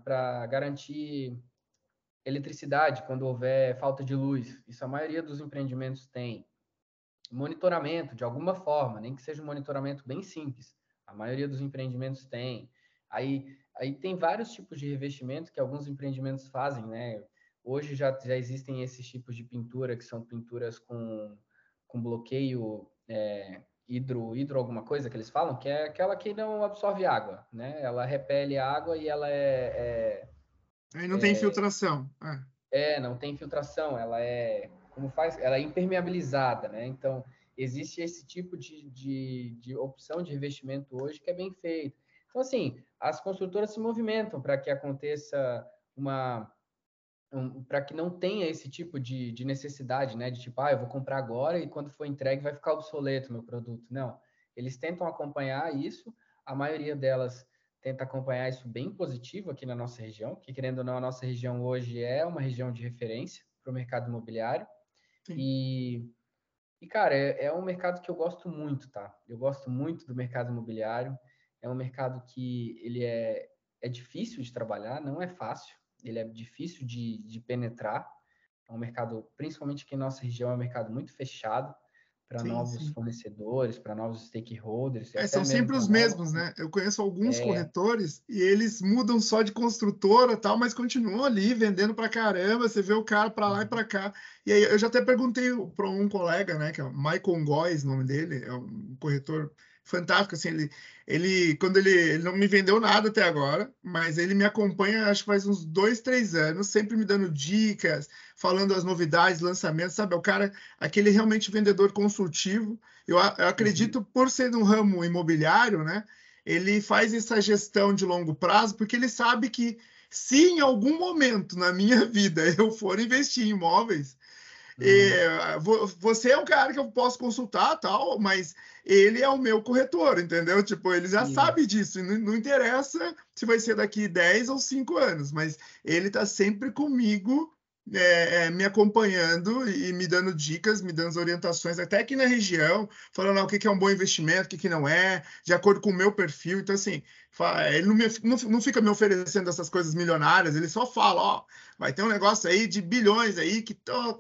para garantir eletricidade quando houver falta de luz. Isso a maioria dos empreendimentos tem. Monitoramento de alguma forma, nem que seja um monitoramento bem simples. A maioria dos empreendimentos tem. Aí Aí tem vários tipos de revestimento que alguns empreendimentos fazem, né? Hoje já, já existem esses tipos de pintura, que são pinturas com, com bloqueio é, hidro, hidro alguma coisa que eles falam, que é aquela que não absorve água, né? Ela repele água e ela é... é Aí não é, tem infiltração. É. é, não tem infiltração, ela é... Como faz? Ela é impermeabilizada, né? Então, existe esse tipo de, de, de opção de revestimento hoje que é bem feito. Então, assim, as construtoras se movimentam para que aconteça uma. Um, para que não tenha esse tipo de, de necessidade, né? De tipo, ah, eu vou comprar agora e quando for entregue vai ficar obsoleto o meu produto. Não. Eles tentam acompanhar isso, a maioria delas tenta acompanhar isso bem positivo aqui na nossa região, que querendo ou não, a nossa região hoje é uma região de referência para o mercado imobiliário. E, e, cara, é, é um mercado que eu gosto muito, tá? Eu gosto muito do mercado imobiliário é um mercado que ele é, é difícil de trabalhar, não é fácil, ele é difícil de, de penetrar. É um mercado, principalmente aqui em nossa região, é um mercado muito fechado para novos sim. fornecedores, para novos stakeholders. É, são sempre os mesmos, né? Eu conheço alguns é... corretores e eles mudam só de construtora tal, mas continuam ali vendendo para caramba. Você vê o cara para lá e para cá. E aí eu já até perguntei para um colega, né, que é o Michael Góes, o nome dele, é um corretor fantástico, assim, ele, ele quando ele, ele não me vendeu nada até agora, mas ele me acompanha, acho que faz uns dois, três anos, sempre me dando dicas, falando as novidades, lançamentos, sabe? É o cara, aquele realmente vendedor consultivo. Eu, eu acredito, uhum. por ser um ramo imobiliário, né? Ele faz essa gestão de longo prazo, porque ele sabe que se em algum momento na minha vida eu for investir em imóveis, Uhum. você é um cara que eu posso consultar, tal, mas ele é o meu corretor, entendeu? Tipo, ele já Sim. sabe disso, não, não, interessa se vai ser daqui 10 ou 5 anos, mas ele está sempre comigo, é, é, me acompanhando e me dando dicas, me dando orientações, até aqui na região, falando ah, o que, que é um bom investimento, o que, que não é, de acordo com o meu perfil. Então, assim, ele não, me, não, não fica me oferecendo essas coisas milionárias, ele só fala, ó, vai ter um negócio aí de bilhões aí que oh,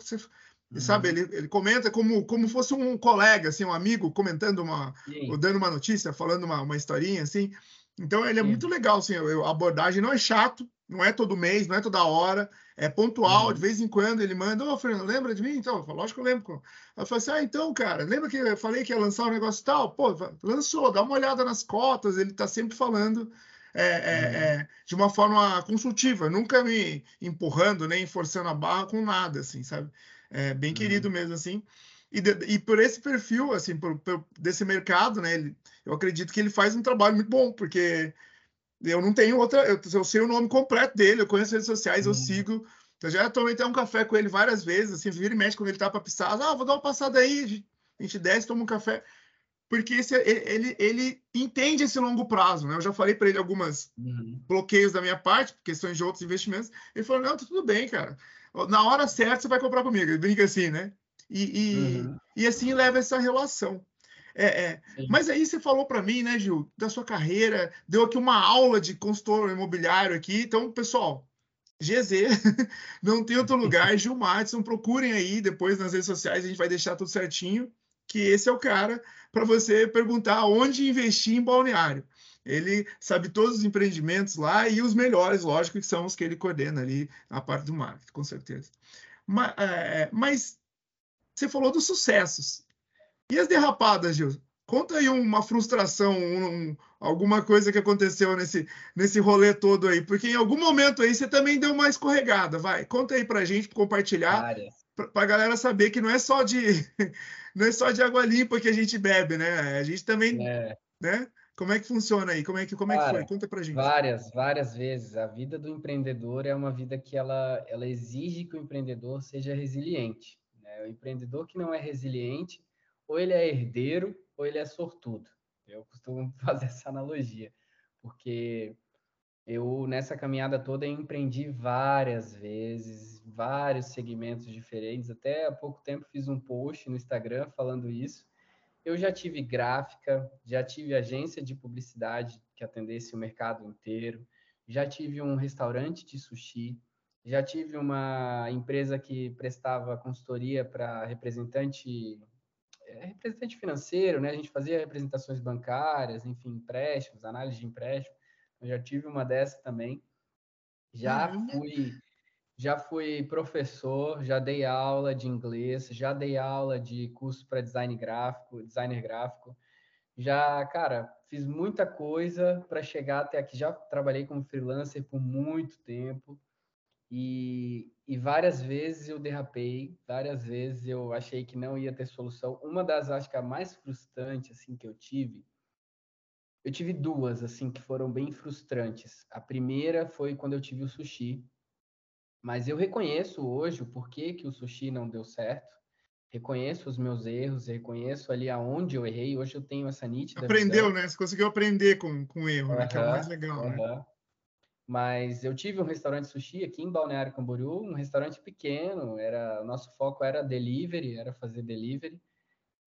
sabe, ele, ele comenta como, como fosse um colega, assim, um amigo comentando uma, ou dando uma notícia, falando uma, uma historinha, assim. Então ele é Sim. muito legal, assim, a abordagem não é chato, não é todo mês, não é toda hora, é pontual, uhum. de vez em quando ele manda, ô oh, Fernando, lembra de mim? Então, eu falo, lógico que eu lembro. Eu falo assim, ah, então, cara, lembra que eu falei que ia lançar um negócio tal? Pô, lançou, dá uma olhada nas cotas, ele tá sempre falando é, é, uhum. é, de uma forma consultiva, nunca me empurrando, nem forçando a barra com nada, assim, sabe? É bem uhum. querido mesmo, assim. E, de, e por esse perfil, assim, por, por, desse mercado, né? Ele, eu acredito que ele faz um trabalho muito bom, porque eu não tenho outra. Eu, eu sei o nome completo dele, eu conheço redes sociais, uhum. eu sigo. Eu já tomei até um café com ele várias vezes, assim, vira e mexe quando ele tá para pisar. Ah, vou dar uma passada aí, a gente desce, toma um café. Porque esse, ele, ele entende esse longo prazo, né? Eu já falei para ele algumas uhum. bloqueios da minha parte, questões de outros investimentos. Ele falou: não, tá tudo bem, cara na hora certa você vai comprar comigo. Ele brinca assim, né? E, e, uhum. e assim leva essa relação. É, é. Mas aí você falou para mim, né, Gil, da sua carreira, deu aqui uma aula de consultor imobiliário aqui. Então, pessoal, GZ, não tem outro lugar, Gil Matson, procurem aí depois nas redes sociais, a gente vai deixar tudo certinho, que esse é o cara para você perguntar onde investir em balneário. Ele sabe todos os empreendimentos lá e os melhores, lógico, que são os que ele coordena ali na parte do marketing, com certeza. Mas, é, mas você falou dos sucessos. E as derrapadas, Gil? Conta aí uma frustração, um, alguma coisa que aconteceu nesse, nesse rolê todo aí, porque em algum momento aí você também deu uma escorregada, vai. Conta aí pra gente, pra compartilhar, pra, pra galera saber que não é só de não é só de água limpa que a gente bebe, né? A gente também, é. né? Como é que funciona aí? Como é que, como é que foi? Conta pra gente. Várias, várias vezes. A vida do empreendedor é uma vida que ela, ela exige que o empreendedor seja resiliente. Né? O empreendedor que não é resiliente, ou ele é herdeiro, ou ele é sortudo. Eu costumo fazer essa analogia, porque eu, nessa caminhada toda, empreendi várias vezes, vários segmentos diferentes. Até há pouco tempo fiz um post no Instagram falando isso. Eu já tive gráfica, já tive agência de publicidade que atendesse o mercado inteiro, já tive um restaurante de sushi, já tive uma empresa que prestava consultoria para representante é representante financeiro, né? A gente fazia representações bancárias, enfim, empréstimos, análise de empréstimo. Eu já tive uma dessa também. Já fui já fui professor, já dei aula de inglês, já dei aula de curso para design gráfico, designer gráfico. Já, cara, fiz muita coisa para chegar até aqui. Já trabalhei como freelancer por muito tempo. E, e várias vezes eu derrapei, várias vezes eu achei que não ia ter solução. Uma das, acho que a mais frustrante, assim, que eu tive, eu tive duas, assim, que foram bem frustrantes. A primeira foi quando eu tive o sushi, mas eu reconheço hoje o porquê que o sushi não deu certo. Reconheço os meus erros, reconheço ali aonde eu errei. Hoje eu tenho essa nítida. Aprendeu, visão. né? Você conseguiu aprender com, com o erro, uhum, né? Que é o mais legal, uhum. né? Mas eu tive um restaurante sushi aqui em Balneário Camboriú, um restaurante pequeno, era o nosso foco era delivery, era fazer delivery,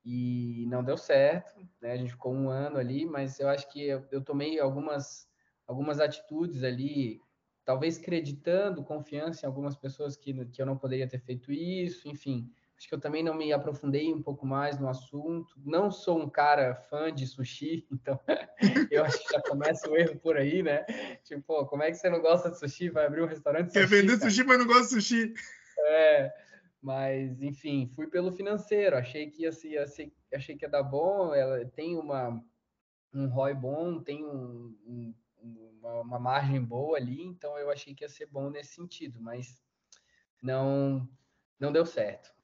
e não deu certo, né? A gente ficou um ano ali, mas eu acho que eu, eu tomei algumas, algumas atitudes ali, talvez acreditando, confiança em algumas pessoas que, que eu não poderia ter feito isso, enfim. Acho que eu também não me aprofundei um pouco mais no assunto. Não sou um cara fã de sushi, então eu acho que já começa o erro por aí, né? Tipo, como é que você não gosta de sushi? Vai abrir um restaurante de sushi? Quer vender cara? sushi, mas não gosta de sushi. É, mas enfim, fui pelo financeiro. Achei que ia, ser, achei que ia dar bom. Ela tem uma um ROI bom, tem um, um, uma, uma margem boa ali, então eu achei que ia ser bom nesse sentido, mas não não deu certo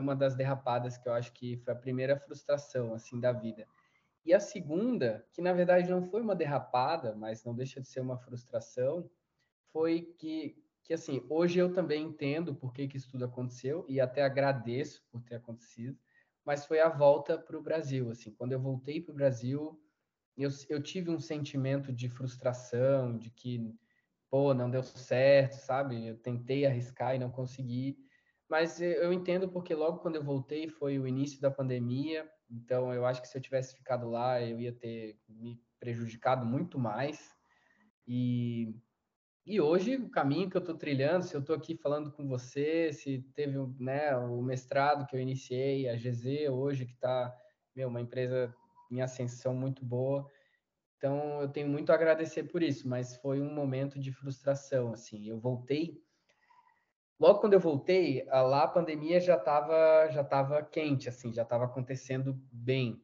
uma das derrapadas que eu acho que foi a primeira frustração assim da vida. E a segunda, que na verdade não foi uma derrapada, mas não deixa de ser uma frustração, foi que que assim, hoje eu também entendo por que, que isso tudo aconteceu e até agradeço por ter acontecido, mas foi a volta para o Brasil, assim, quando eu voltei para o Brasil, eu, eu tive um sentimento de frustração, de que, pô, não deu certo, sabe? Eu tentei arriscar e não consegui, mas eu entendo porque logo quando eu voltei foi o início da pandemia, então eu acho que se eu tivesse ficado lá eu ia ter me prejudicado muito mais. E, e hoje o caminho que eu estou trilhando, se eu estou aqui falando com você, se teve né, o mestrado que eu iniciei, a GZ hoje que está uma empresa em ascensão muito boa. Então eu tenho muito a agradecer por isso, mas foi um momento de frustração assim. Eu voltei Logo quando eu voltei, lá a pandemia já estava já tava quente, assim, já estava acontecendo bem.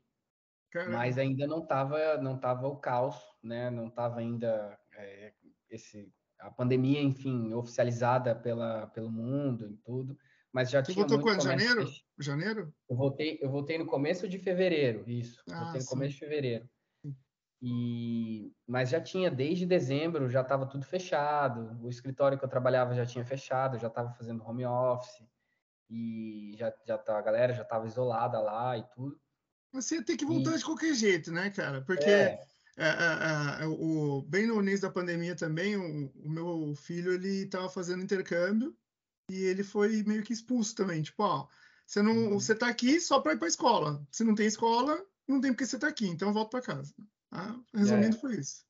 Caramba. Mas ainda não estava não tava o caos, né? Não estava ainda é, esse a pandemia, enfim, oficializada pela, pelo mundo e tudo. Mas já Você tinha voltou quando? Janeiro? Janeiro? Eu voltei, eu voltei no começo de fevereiro, isso. Ah, voltei no sim. começo de fevereiro. E, mas já tinha, desde dezembro, já estava tudo fechado. O escritório que eu trabalhava já tinha fechado, já estava fazendo home office. E já, já tá, a galera já estava isolada lá e tudo. Você ia ter que voltar e... de qualquer jeito, né, cara? Porque é. É, é, é o, bem no início da pandemia também, o, o meu filho ele estava fazendo intercâmbio e ele foi meio que expulso também. Tipo, ó, você não, uhum. você tá aqui só para ir para escola. Se não tem escola, não tem porque você está aqui, então eu volto para casa. Ah, resumindo, é. foi isso.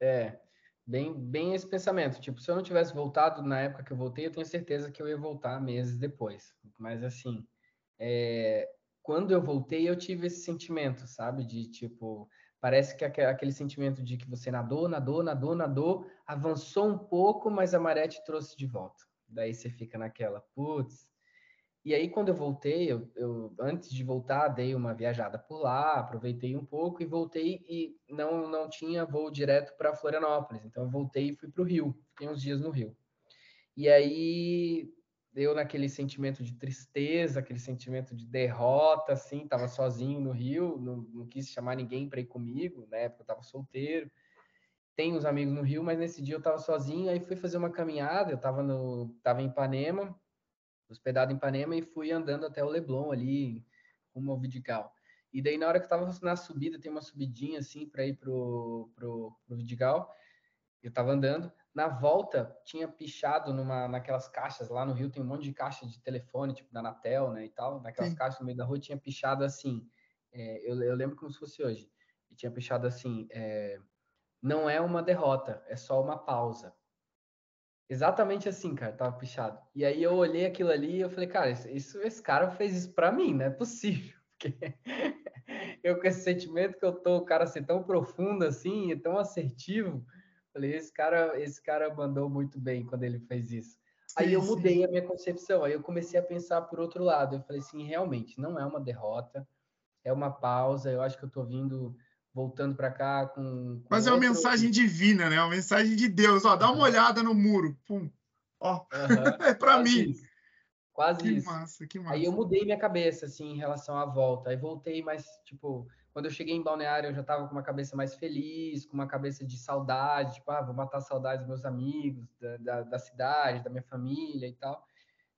É, bem, bem esse pensamento. Tipo, se eu não tivesse voltado na época que eu voltei, eu tenho certeza que eu ia voltar meses depois. Mas, assim, é, quando eu voltei, eu tive esse sentimento, sabe? De, tipo, parece que aquele sentimento de que você nadou, nadou, nadou, nadou, avançou um pouco, mas a maré te trouxe de volta. Daí você fica naquela, putz, e aí, quando eu voltei, eu, eu, antes de voltar, dei uma viajada por lá, aproveitei um pouco e voltei e não, não tinha voo direto para Florianópolis. Então, eu voltei e fui para o Rio. Fiquei uns dias no Rio. E aí, deu naquele sentimento de tristeza, aquele sentimento de derrota, assim, estava sozinho no Rio, não, não quis chamar ninguém para ir comigo, na época eu estava solteiro. Tenho uns amigos no Rio, mas nesse dia eu estava sozinho, aí fui fazer uma caminhada, eu estava no, tava em Ipanema, hospedado em Ipanema e fui andando até o Leblon ali, rumo ao Vidigal. E daí, na hora que eu tava na subida, tem uma subidinha assim para ir pro, pro, pro Vidigal, eu tava andando. Na volta, tinha pichado numa, naquelas caixas lá no Rio, tem um monte de caixa de telefone, tipo da Anatel, né, e tal. Naquelas Sim. caixas no meio da rua, tinha pichado assim, é, eu, eu, lembro como se fosse hoje, e tinha pichado assim, é, não é uma derrota, é só uma pausa. Exatamente assim, cara, tava pichado. E aí eu olhei aquilo ali e eu falei, cara, isso, esse cara fez isso para mim, não é possível. Porque eu com esse sentimento que eu tô, o cara ser tão profundo assim, tão assertivo, falei, esse cara, esse cara mandou muito bem quando ele fez isso. Aí eu mudei a minha concepção, aí eu comecei a pensar por outro lado. Eu falei assim, realmente, não é uma derrota, é uma pausa. Eu acho que eu tô vindo voltando para cá com, com Mas é uma outro... mensagem divina, né? Uma mensagem de Deus. Ó, dá uma olhada no muro. Pum. Ó. É para mim. Isso. Quase que isso. Massa, que massa. Aí eu mudei minha cabeça, assim, em relação à volta. Aí voltei mais, tipo, quando eu cheguei em Balneário, eu já tava com uma cabeça mais feliz, com uma cabeça de saudade, tipo, ah, vou matar saudades dos meus amigos, da, da, da cidade, da minha família e tal.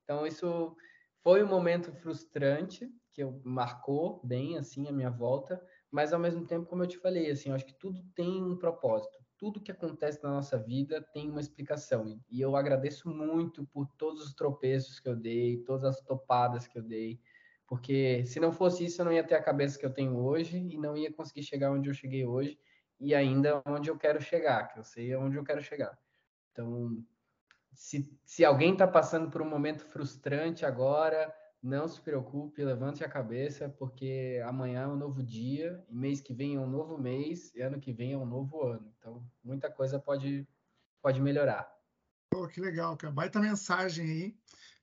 Então, isso foi um momento frustrante, que eu marcou bem, assim, a minha volta, mas ao mesmo tempo, como eu te falei, assim, eu acho que tudo tem um propósito. Tudo que acontece na nossa vida tem uma explicação. E eu agradeço muito por todos os tropeços que eu dei, todas as topadas que eu dei, porque se não fosse isso, eu não ia ter a cabeça que eu tenho hoje e não ia conseguir chegar onde eu cheguei hoje e ainda onde eu quero chegar, que eu sei onde eu quero chegar. Então, se, se alguém está passando por um momento frustrante agora, não se preocupe, levante a cabeça, porque amanhã é um novo dia, e mês que vem é um novo mês, e ano que vem é um novo ano. Então, muita coisa pode, pode melhorar. Pô, que legal, cara. Baita mensagem aí.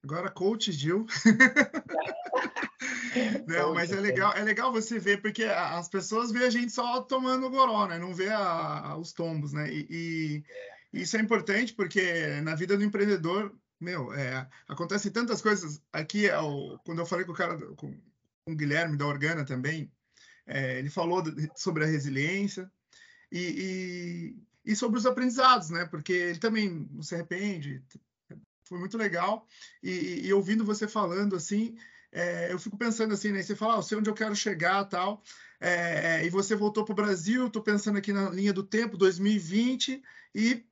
Agora, coach Gil. Não, mas é legal, é legal você ver, porque as pessoas veem a gente só tomando goró, né? Não vê a, os tombos, né? E, e é. isso é importante porque na vida do empreendedor meu, é, acontecem tantas coisas. Aqui, é o, quando eu falei com o cara, com, com o Guilherme da Organa também, é, ele falou sobre a resiliência e, e, e, sobre os aprendizados, né? Porque ele também não se arrepende. Foi muito legal. E, e ouvindo você falando assim, é, eu fico pensando assim, né? Você fala, ah, eu sei onde eu quero chegar tal. É, e você voltou para o Brasil, estou pensando aqui na linha do tempo, 2020, e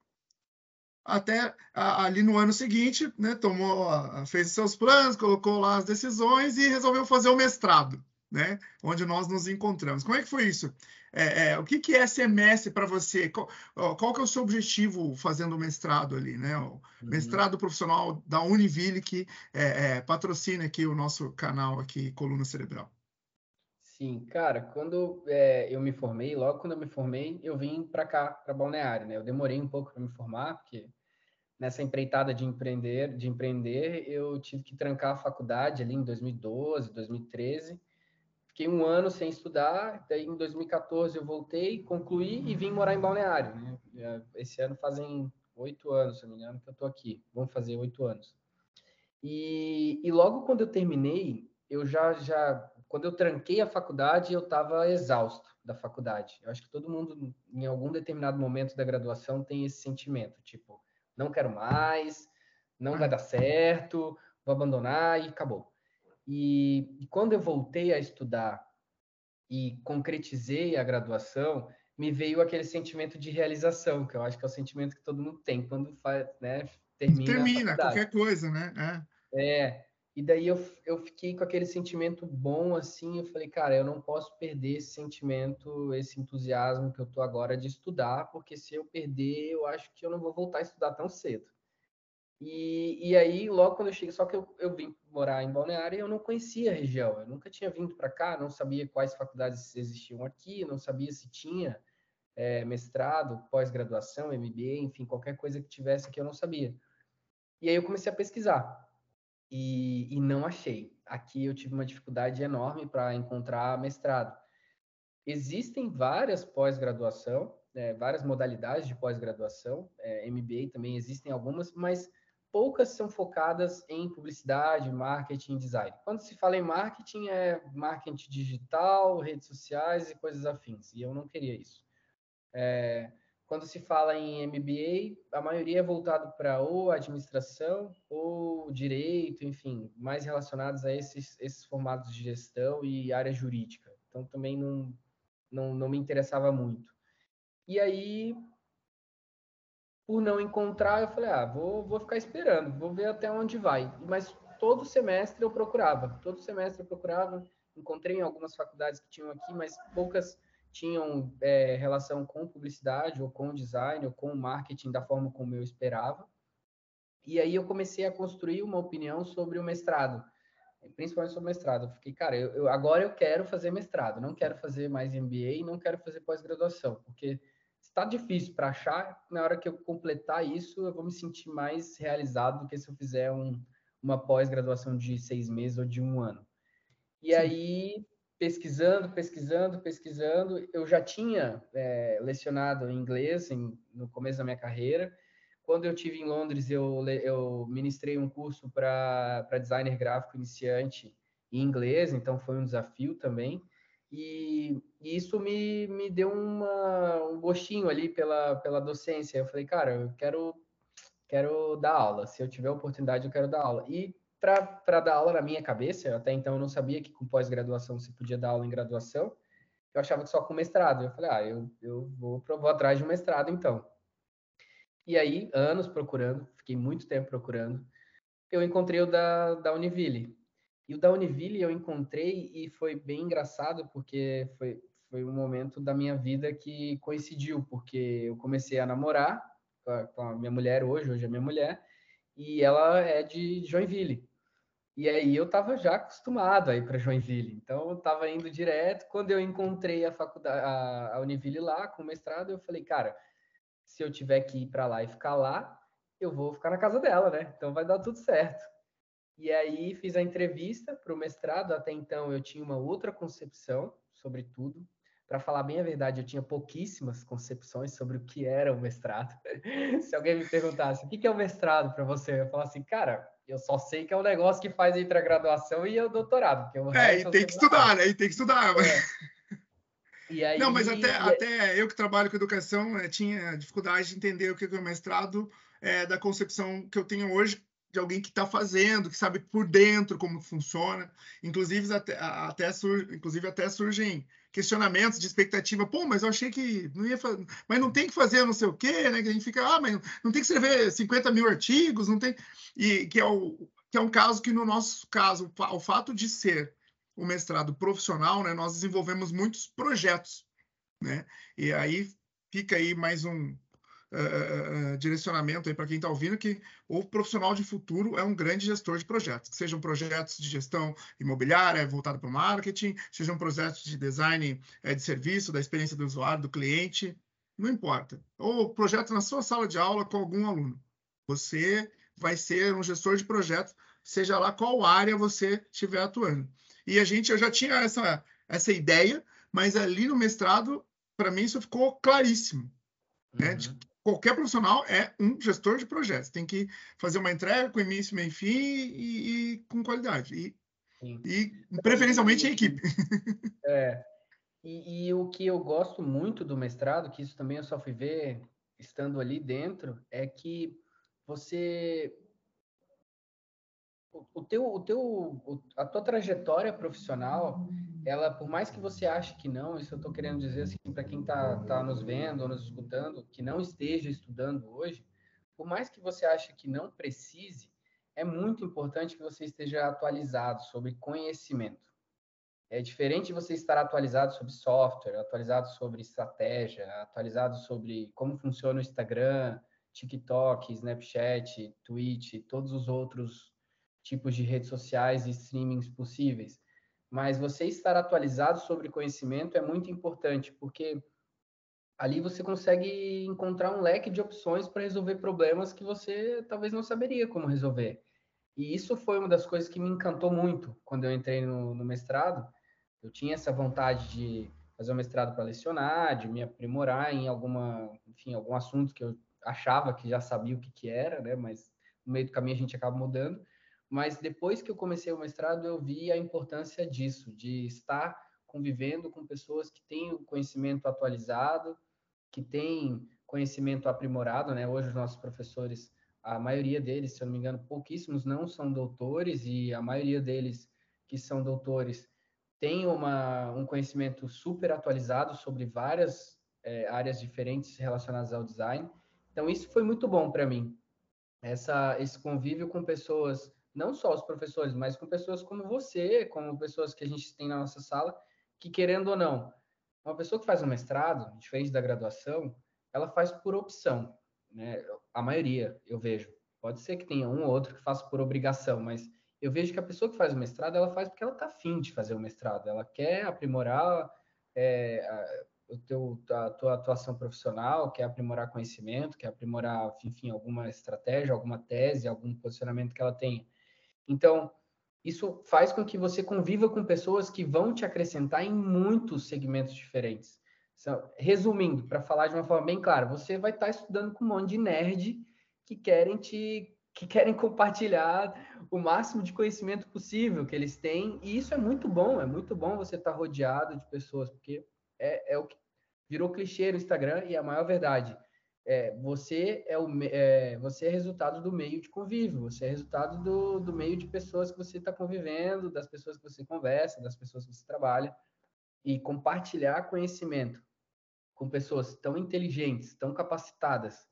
até ali no ano seguinte, né, tomou, fez seus planos, colocou lá as decisões e resolveu fazer o mestrado, né, onde nós nos encontramos. Como é que foi isso? É, é, o que, que é SMS para você? Qual, qual, que é o seu objetivo fazendo o mestrado ali, né? O uhum. mestrado profissional da Univille que é, é, patrocina aqui o nosso canal aqui, Coluna Cerebral. Sim, cara, quando é, eu me formei, logo quando eu me formei, eu vim para cá, para Balneário, né? Eu demorei um pouco para me formar, porque nessa empreitada de empreender, de empreender, eu tive que trancar a faculdade ali em 2012, 2013. Fiquei um ano sem estudar, daí em 2014 eu voltei, concluí e vim morar em Balneário. Né? Esse ano fazem oito anos, se não me engano, que eu estou aqui. Vão fazer oito anos. E, e logo quando eu terminei, eu já já quando eu tranquei a faculdade, eu estava exausto da faculdade. Eu acho que todo mundo, em algum determinado momento da graduação, tem esse sentimento, tipo, não quero mais, não vai dar certo, vou abandonar e acabou. E, e quando eu voltei a estudar e concretizei a graduação, me veio aquele sentimento de realização, que eu acho que é o sentimento que todo mundo tem quando faz, né, termina. Termina qualquer coisa, né? É. é. E daí eu, eu fiquei com aquele sentimento bom, assim, eu falei, cara, eu não posso perder esse sentimento, esse entusiasmo que eu tô agora de estudar, porque se eu perder, eu acho que eu não vou voltar a estudar tão cedo. E, e aí, logo quando eu cheguei, só que eu, eu vim morar em Balneário e eu não conhecia a região, eu nunca tinha vindo para cá, não sabia quais faculdades existiam aqui, não sabia se tinha é, mestrado, pós-graduação, MBA, enfim, qualquer coisa que tivesse aqui eu não sabia. E aí eu comecei a pesquisar e, e não achei. Aqui eu tive uma dificuldade enorme para encontrar mestrado. Existem várias pós-graduação, é, várias modalidades de pós-graduação, é, MBA também existem algumas, mas poucas são focadas em publicidade, marketing, design. Quando se fala em marketing, é marketing digital, redes sociais e coisas afins, e eu não queria isso. É, quando se fala em MBA, a maioria é voltado para ou administração ou direito, enfim, mais relacionados a esses, esses formatos de gestão e área jurídica. Então também não, não, não me interessava muito. E aí, por não encontrar, eu falei, ah, vou, vou ficar esperando, vou ver até onde vai. Mas todo semestre eu procurava, todo semestre eu procurava, encontrei em algumas faculdades que tinham aqui, mas poucas tinham é, relação com publicidade, ou com design, ou com marketing da forma como eu esperava. E aí eu comecei a construir uma opinião sobre o mestrado, principalmente sobre o mestrado. Eu fiquei, cara, eu, eu agora eu quero fazer mestrado, não quero fazer mais MBA, não quero fazer pós-graduação, porque está difícil para achar. Na hora que eu completar isso, eu vou me sentir mais realizado do que se eu fizer um, uma pós-graduação de seis meses ou de um ano. E Sim. aí pesquisando, pesquisando, pesquisando. Eu já tinha é, lecionado inglês em, no começo da minha carreira. Quando eu tive em Londres, eu, eu ministrei um curso para designer gráfico iniciante em inglês, então foi um desafio também. E, e isso me, me deu uma, um gostinho ali pela, pela docência. Eu falei, cara, eu quero, quero dar aula. Se eu tiver oportunidade, eu quero dar aula. E para dar aula na minha cabeça. Até então eu não sabia que com pós-graduação se podia dar aula em graduação. Eu achava que só com mestrado. Eu falei, ah, eu, eu vou, vou atrás de um mestrado então. E aí, anos procurando, fiquei muito tempo procurando, eu encontrei o da, da Univille. E o da Univille eu encontrei e foi bem engraçado, porque foi, foi um momento da minha vida que coincidiu, porque eu comecei a namorar com a minha mulher hoje, hoje é minha mulher, e ela é de Joinville. E aí eu estava já acostumado a ir para Joinville, então eu estava indo direto. Quando eu encontrei a faculdade, a, a Univille lá com o mestrado, eu falei, cara, se eu tiver que ir para lá e ficar lá, eu vou ficar na casa dela, né? Então vai dar tudo certo. E aí fiz a entrevista para o mestrado. Até então eu tinha uma outra concepção sobre tudo. Para falar bem a verdade, eu tinha pouquíssimas concepções sobre o que era o mestrado. Se alguém me perguntasse o que é o mestrado para você, eu ia falar assim, cara, eu só sei que é um negócio que faz entre a graduação e o doutorado. Porque é, e tem que estudar, né? E tem que estudar. É. E aí, não, mas até, e... até eu que trabalho com educação é, tinha dificuldade de entender o que é o mestrado é, da concepção que eu tenho hoje de alguém que está fazendo, que sabe por dentro como funciona. Inclusive até, até, inclusive até surgem questionamentos de expectativa. Pô, mas eu achei que não ia fazer, mas não tem que fazer não sei o quê, né? Que a gente fica, ah, mas não tem que escrever 50 mil artigos, não tem. E que é, o, que é um caso que, no nosso caso, o fato de ser o mestrado profissional, né, nós desenvolvemos muitos projetos, né? E aí fica aí mais um, uh, direcionamento aí para quem está ouvindo que o profissional de futuro é um grande gestor de projetos, que sejam projetos de gestão imobiliária voltado para o marketing, sejam projetos de design uh, de serviço, da experiência do usuário, do cliente, não importa. Ou projeto na sua sala de aula com algum aluno. Você vai ser um gestor de projetos, seja lá qual área você estiver atuando. E a gente, eu já tinha essa, essa ideia, mas ali no mestrado, para mim, isso ficou claríssimo. Né? Uhum. De qualquer profissional é um gestor de projetos. Tem que fazer uma entrega com início, meio e fim e, e com qualidade. E, e preferencialmente em equipe. É. E, e, o que eu gosto muito do mestrado, que isso também eu só fui ver estando ali dentro, é que você o teu, o teu, a tua trajetória profissional, ela, por mais que você ache que não, isso eu estou querendo dizer assim para quem está tá nos vendo ou nos escutando, que não esteja estudando hoje, por mais que você ache que não precise, é muito importante que você esteja atualizado sobre conhecimento. É diferente você estar atualizado sobre software, atualizado sobre estratégia, atualizado sobre como funciona o Instagram, TikTok, Snapchat, Twitch, todos os outros tipos de redes sociais e streamings possíveis. Mas você estar atualizado sobre conhecimento é muito importante, porque ali você consegue encontrar um leque de opções para resolver problemas que você talvez não saberia como resolver. E isso foi uma das coisas que me encantou muito quando eu entrei no, no mestrado. Eu tinha essa vontade de fazer um mestrado para lecionar, de me aprimorar em alguma, enfim, algum assunto que eu achava que já sabia o que, que era, né? Mas no meio do caminho a gente acaba mudando. Mas depois que eu comecei o mestrado, eu vi a importância disso, de estar convivendo com pessoas que têm o conhecimento atualizado, que têm conhecimento aprimorado, né? Hoje os nossos professores, a maioria deles, se eu não me engano, pouquíssimos não são doutores e a maioria deles que são doutores têm uma, um conhecimento super atualizado sobre várias é, áreas diferentes relacionadas ao design. Então isso foi muito bom para mim. Essa, esse convívio com pessoas não só os professores, mas com pessoas como você, como pessoas que a gente tem na nossa sala, que querendo ou não, uma pessoa que faz um mestrado, diferente da graduação, ela faz por opção, né? A maioria, eu vejo. Pode ser que tenha um ou outro que faça por obrigação, mas eu vejo que a pessoa que faz o mestrado, ela faz porque ela está afim de fazer o mestrado, ela quer aprimorar é, a, o teu, a tua atuação profissional, quer aprimorar conhecimento, quer aprimorar, enfim, alguma estratégia, alguma tese, algum posicionamento que ela tenha. Então, isso faz com que você conviva com pessoas que vão te acrescentar em muitos segmentos diferentes. Resumindo, para falar de uma forma bem clara, você vai estar tá estudando com um monte de nerd que querem te que querem compartilhar o máximo de conhecimento possível que eles têm, e isso é muito bom, é muito bom você estar tá rodeado de pessoas, porque é, é o que virou clichê no Instagram e é a maior verdade é, você é o é, você é resultado do meio de convívio, você é resultado do, do meio de pessoas que você está convivendo, das pessoas que você conversa, das pessoas que você trabalha e compartilhar conhecimento com pessoas tão inteligentes, tão capacitadas,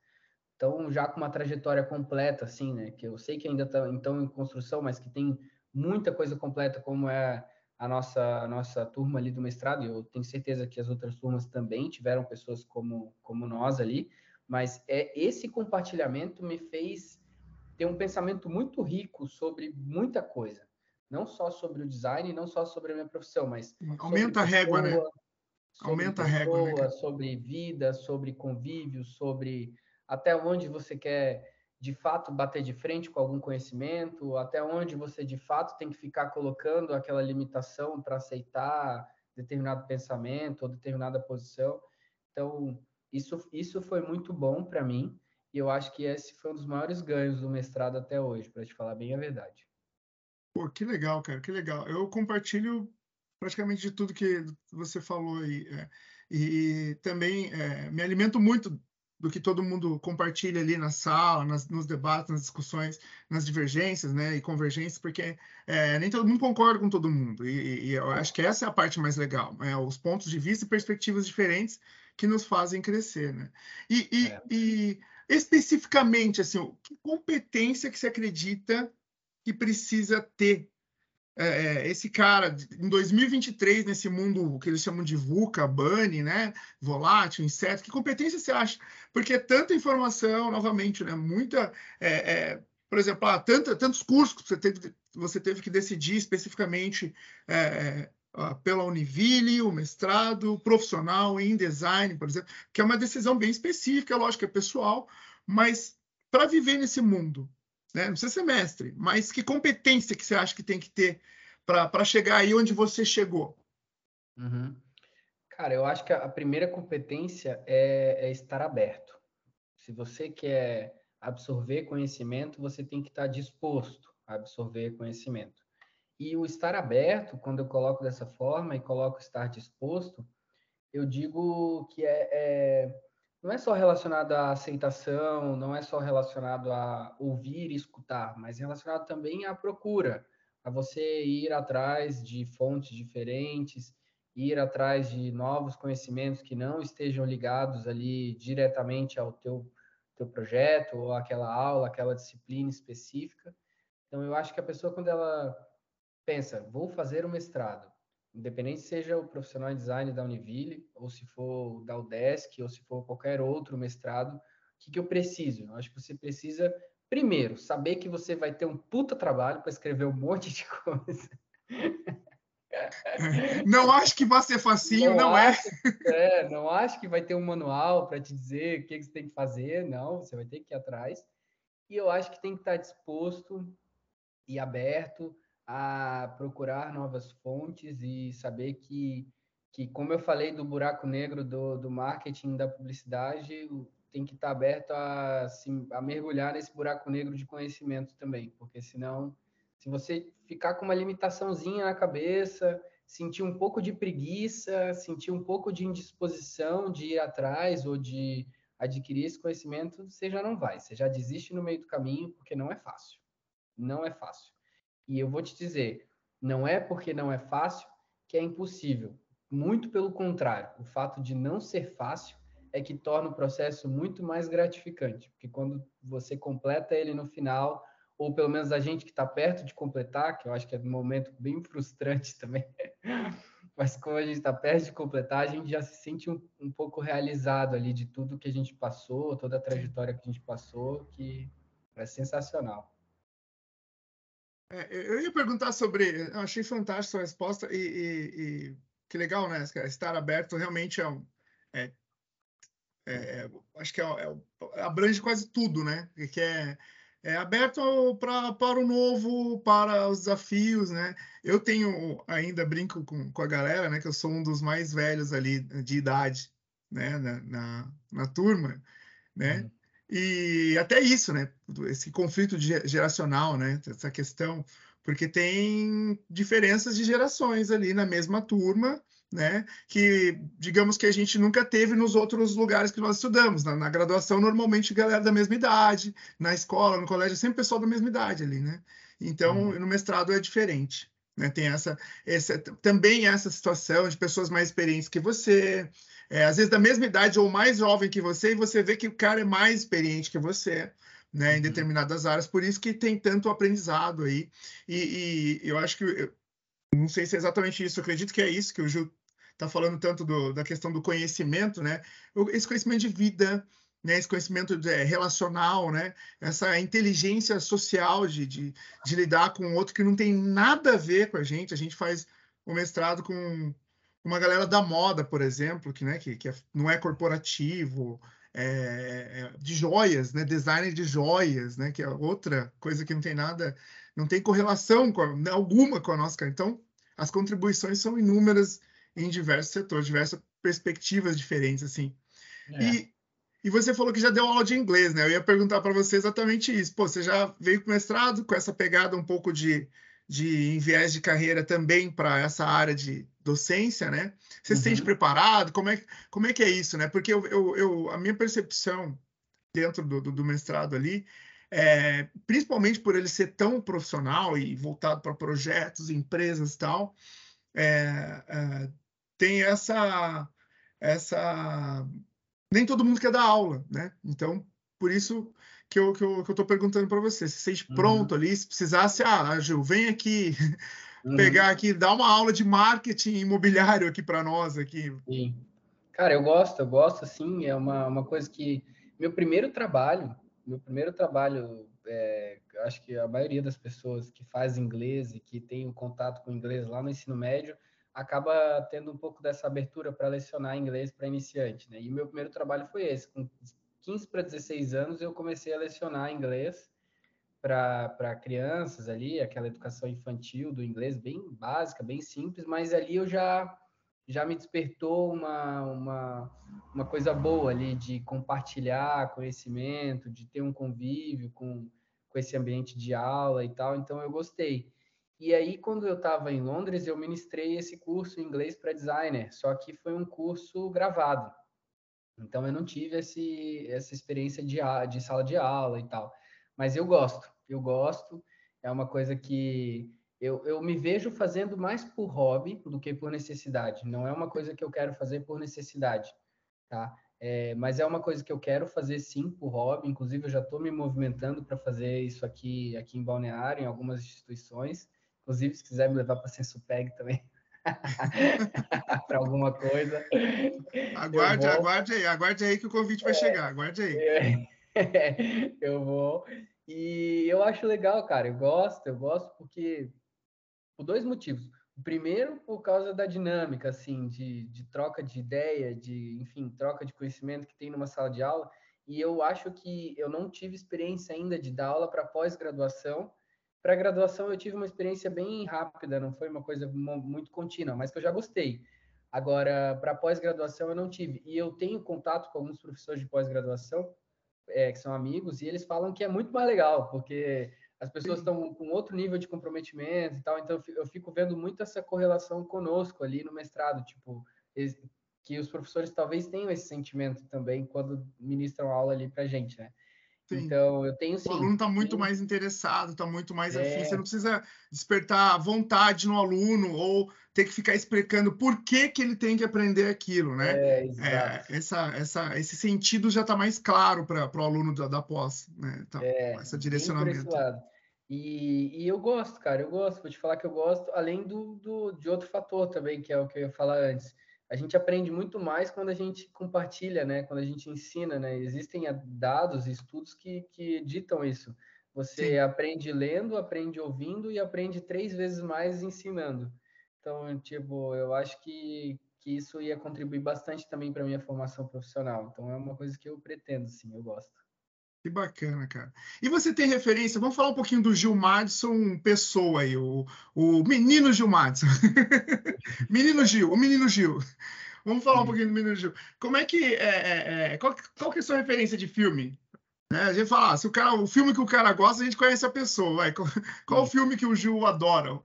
tão já com uma trajetória completa, assim, né? Que eu sei que ainda estão então em construção, mas que tem muita coisa completa, como é a nossa a nossa turma ali do mestrado. E eu tenho certeza que as outras turmas também tiveram pessoas como como nós ali mas é esse compartilhamento me fez ter um pensamento muito rico sobre muita coisa, não só sobre o design, não só sobre a minha profissão, mas aumenta a régua, né? Aumenta pessoa, a régua, né? Sobre vida, sobre convívio, sobre até onde você quer de fato bater de frente com algum conhecimento, até onde você de fato tem que ficar colocando aquela limitação para aceitar determinado pensamento ou determinada posição. Então, isso, isso foi muito bom para mim e eu acho que esse foi um dos maiores ganhos do mestrado até hoje, para te falar bem a verdade. Pô, que legal, cara, que legal. Eu compartilho praticamente de tudo que você falou aí. É, e também é, me alimento muito do que todo mundo compartilha ali na sala, nas, nos debates, nas discussões, nas divergências, né, e convergências, porque é, nem todo mundo concorda com todo mundo. E, e, eu acho que essa é a parte mais legal, é, os pontos de vista e perspectivas diferentes que nos fazem crescer, né? E, e, é. e especificamente, assim, que competência que você acredita que precisa ter é, é esse cara em 2023 nesse mundo que eles chamam de VUCA, BUNNY, né, volátil, inseto, que competência você acha? Porque é tanta informação, novamente, né, muita, é, é, por exemplo, ah, tanta, tantos cursos que você teve, você teve que decidir especificamente é, pela Univille, o mestrado profissional em design, por exemplo, que é uma decisão bem específica, lógico é pessoal, mas para viver nesse mundo, né? não precisa ser mestre, mas que competência que você acha que tem que ter para chegar aí onde você chegou? Uhum. Cara, eu acho que a primeira competência é, é estar aberto. Se você quer absorver conhecimento, você tem que estar disposto a absorver conhecimento. E o estar aberto, quando eu coloco dessa forma e coloco estar disposto, eu digo que é, é, não é só relacionado à aceitação, não é só relacionado a ouvir e escutar, mas relacionado também à procura, a você ir atrás de fontes diferentes, ir atrás de novos conhecimentos que não estejam ligados ali diretamente ao teu, teu projeto ou aquela aula, aquela disciplina específica. Então, eu acho que a pessoa, quando ela pensa, vou fazer o mestrado, independente seja o profissional em design da Univille, ou se for da UDESC, ou se for qualquer outro mestrado, o que, que eu preciso? Eu acho que você precisa, primeiro, saber que você vai ter um puta trabalho para escrever um monte de coisa. Não acho que vai ser facinho, não, não é. é. Não acho que vai ter um manual para te dizer o que, que você tem que fazer, não, você vai ter que ir atrás. E eu acho que tem que estar disposto e aberto a procurar novas fontes e saber que, que como eu falei do buraco negro do, do marketing, da publicidade, tem que estar aberto a, a mergulhar nesse buraco negro de conhecimento também, porque senão, se você ficar com uma limitaçãozinha na cabeça, sentir um pouco de preguiça, sentir um pouco de indisposição de ir atrás ou de adquirir esse conhecimento, você já não vai, você já desiste no meio do caminho, porque não é fácil. Não é fácil. E eu vou te dizer, não é porque não é fácil que é impossível. Muito pelo contrário, o fato de não ser fácil é que torna o processo muito mais gratificante, porque quando você completa ele no final, ou pelo menos a gente que está perto de completar, que eu acho que é um momento bem frustrante também, mas como a gente está perto de completar, a gente já se sente um, um pouco realizado ali de tudo que a gente passou, toda a trajetória que a gente passou, que é sensacional. É, eu ia perguntar sobre. Eu achei fantástica a sua resposta e, e, e, que legal, né? Estar aberto realmente é um. É, é, é acho que é, é abrange quase tudo, né? Que é, é aberto pra, para o novo, para os desafios, né? Eu tenho ainda brinco com, com a galera, né? Que eu sou um dos mais velhos ali de idade, né? Na, na, na turma, né? Uhum. E até isso, né? Esse conflito geracional, né? Essa questão, porque tem diferenças de gerações ali na mesma turma, né? Que digamos que a gente nunca teve nos outros lugares que nós estudamos. Na, na graduação, normalmente galera da mesma idade, na escola, no colégio, sempre pessoal da mesma idade ali, né? Então, uhum. no mestrado é diferente. Né? Tem essa, essa, também essa situação de pessoas mais experientes que você, é, às vezes da mesma idade ou mais jovem que você, e você vê que o cara é mais experiente que você, né, em uhum. determinadas áreas, por isso que tem tanto aprendizado aí. E, e eu acho que, eu, não sei se é exatamente isso, eu acredito que é isso que o Gil está falando tanto do, da questão do conhecimento, né? Esse conhecimento de vida, né, esse conhecimento de, é, relacional, né, essa inteligência social de, de, de, lidar com outro que não tem nada a ver com a gente. A gente faz o mestrado com uma galera da moda, por exemplo, que, né, que, que é, não é corporativo, é, é, de joias, né, design de joias, né, que é outra coisa que não tem nada, não tem correlação com a, alguma com a nossa. Então, as contribuições são inúmeras em diversos setores, diversas perspectivas diferentes, assim. É. E, e você falou que já deu aula de inglês, né? Eu ia perguntar para você exatamente isso. Pô, você já veio com mestrado com essa pegada um pouco de, de viés de carreira também para essa área de docência, né? Você uhum. se sente uhum. preparado? Como é, como é que é isso, né? Porque eu, eu, eu a minha percepção dentro do, do, do mestrado ali, é, principalmente por ele ser tão profissional e voltado para projetos, empresas e tal, é, é, tem essa, essa... Nem todo mundo quer dar aula, né? Então, por isso que eu, que eu, que eu perguntando para você, se vocês uhum. pronto ali, se precisasse, ah, Gil, vem aqui uhum. pegar aqui, dar uma aula de marketing imobiliário aqui para nós aqui. Sim. Cara, eu gosto, eu gosto, assim, é uma, uma coisa que meu primeiro trabalho, meu primeiro trabalho, é, acho que a maioria das pessoas que faz inglês e que tem um contato com inglês lá no ensino médio acaba tendo um pouco dessa abertura para lecionar inglês para iniciante, né? E meu primeiro trabalho foi esse, com 15 para 16 anos eu comecei a lecionar inglês para crianças ali, aquela educação infantil do inglês bem básica, bem simples, mas ali eu já já me despertou uma, uma, uma coisa boa ali de compartilhar conhecimento, de ter um convívio com, com esse ambiente de aula e tal, então eu gostei. E aí, quando eu estava em Londres, eu ministrei esse curso em inglês para designer, só que foi um curso gravado. Então, eu não tive esse, essa experiência de, de sala de aula e tal. Mas eu gosto, eu gosto. É uma coisa que eu, eu me vejo fazendo mais por hobby do que por necessidade. Não é uma coisa que eu quero fazer por necessidade, tá? É, mas é uma coisa que eu quero fazer sim por hobby. Inclusive, eu já estou me movimentando para fazer isso aqui, aqui em Balneário, em algumas instituições. Inclusive, se quiser me levar para Sensupeg também, para alguma coisa. Aguarde, aguarde aí, aguarde aí que o convite vai é, chegar, aguarde aí. eu vou. E eu acho legal, cara, eu gosto, eu gosto porque por dois motivos. O primeiro, por causa da dinâmica, assim, de, de troca de ideia, de, enfim, troca de conhecimento que tem numa sala de aula. E eu acho que eu não tive experiência ainda de dar aula para pós-graduação. Para graduação, eu tive uma experiência bem rápida, não foi uma coisa muito contínua, mas que eu já gostei. Agora, para pós-graduação, eu não tive. E eu tenho contato com alguns professores de pós-graduação, é, que são amigos, e eles falam que é muito mais legal, porque as pessoas estão com outro nível de comprometimento e tal, então eu fico vendo muito essa correlação conosco ali no mestrado, tipo, que os professores talvez tenham esse sentimento também quando ministram aula ali pra gente, né? Sim. Então, eu tenho sim. O aluno está muito mais interessado, está muito mais é... afim. Você não precisa despertar vontade no aluno ou ter que ficar explicando por que, que ele tem que aprender aquilo, né? É, é, essa, essa, esse sentido já está mais claro para o aluno da, da pós, né? Tá, é, esse direcionamento. E, e, eu gosto, cara, eu gosto. Vou te falar que eu gosto, além do, do, de outro fator também, que é o que eu ia falar antes a gente aprende muito mais quando a gente compartilha, né? Quando a gente ensina, né? Existem dados, estudos que, que ditam isso. Você Sim. aprende lendo, aprende ouvindo e aprende três vezes mais ensinando. Então, tipo, eu acho que, que isso ia contribuir bastante também para minha formação profissional. Então, é uma coisa que eu pretendo, sim, eu gosto. Que bacana, cara. E você tem referência? Vamos falar um pouquinho do Gil Madison Pessoa aí, o, o menino Gil Madison. menino Gil, o menino Gil. Vamos falar um pouquinho do menino Gil. Como é que é, é, é qual, qual que é a sua referência de filme? Né? A gente fala, ah, se o cara, o filme que o cara gosta, a gente conhece a pessoa. Vai. Qual, qual o filme que o Gil adora?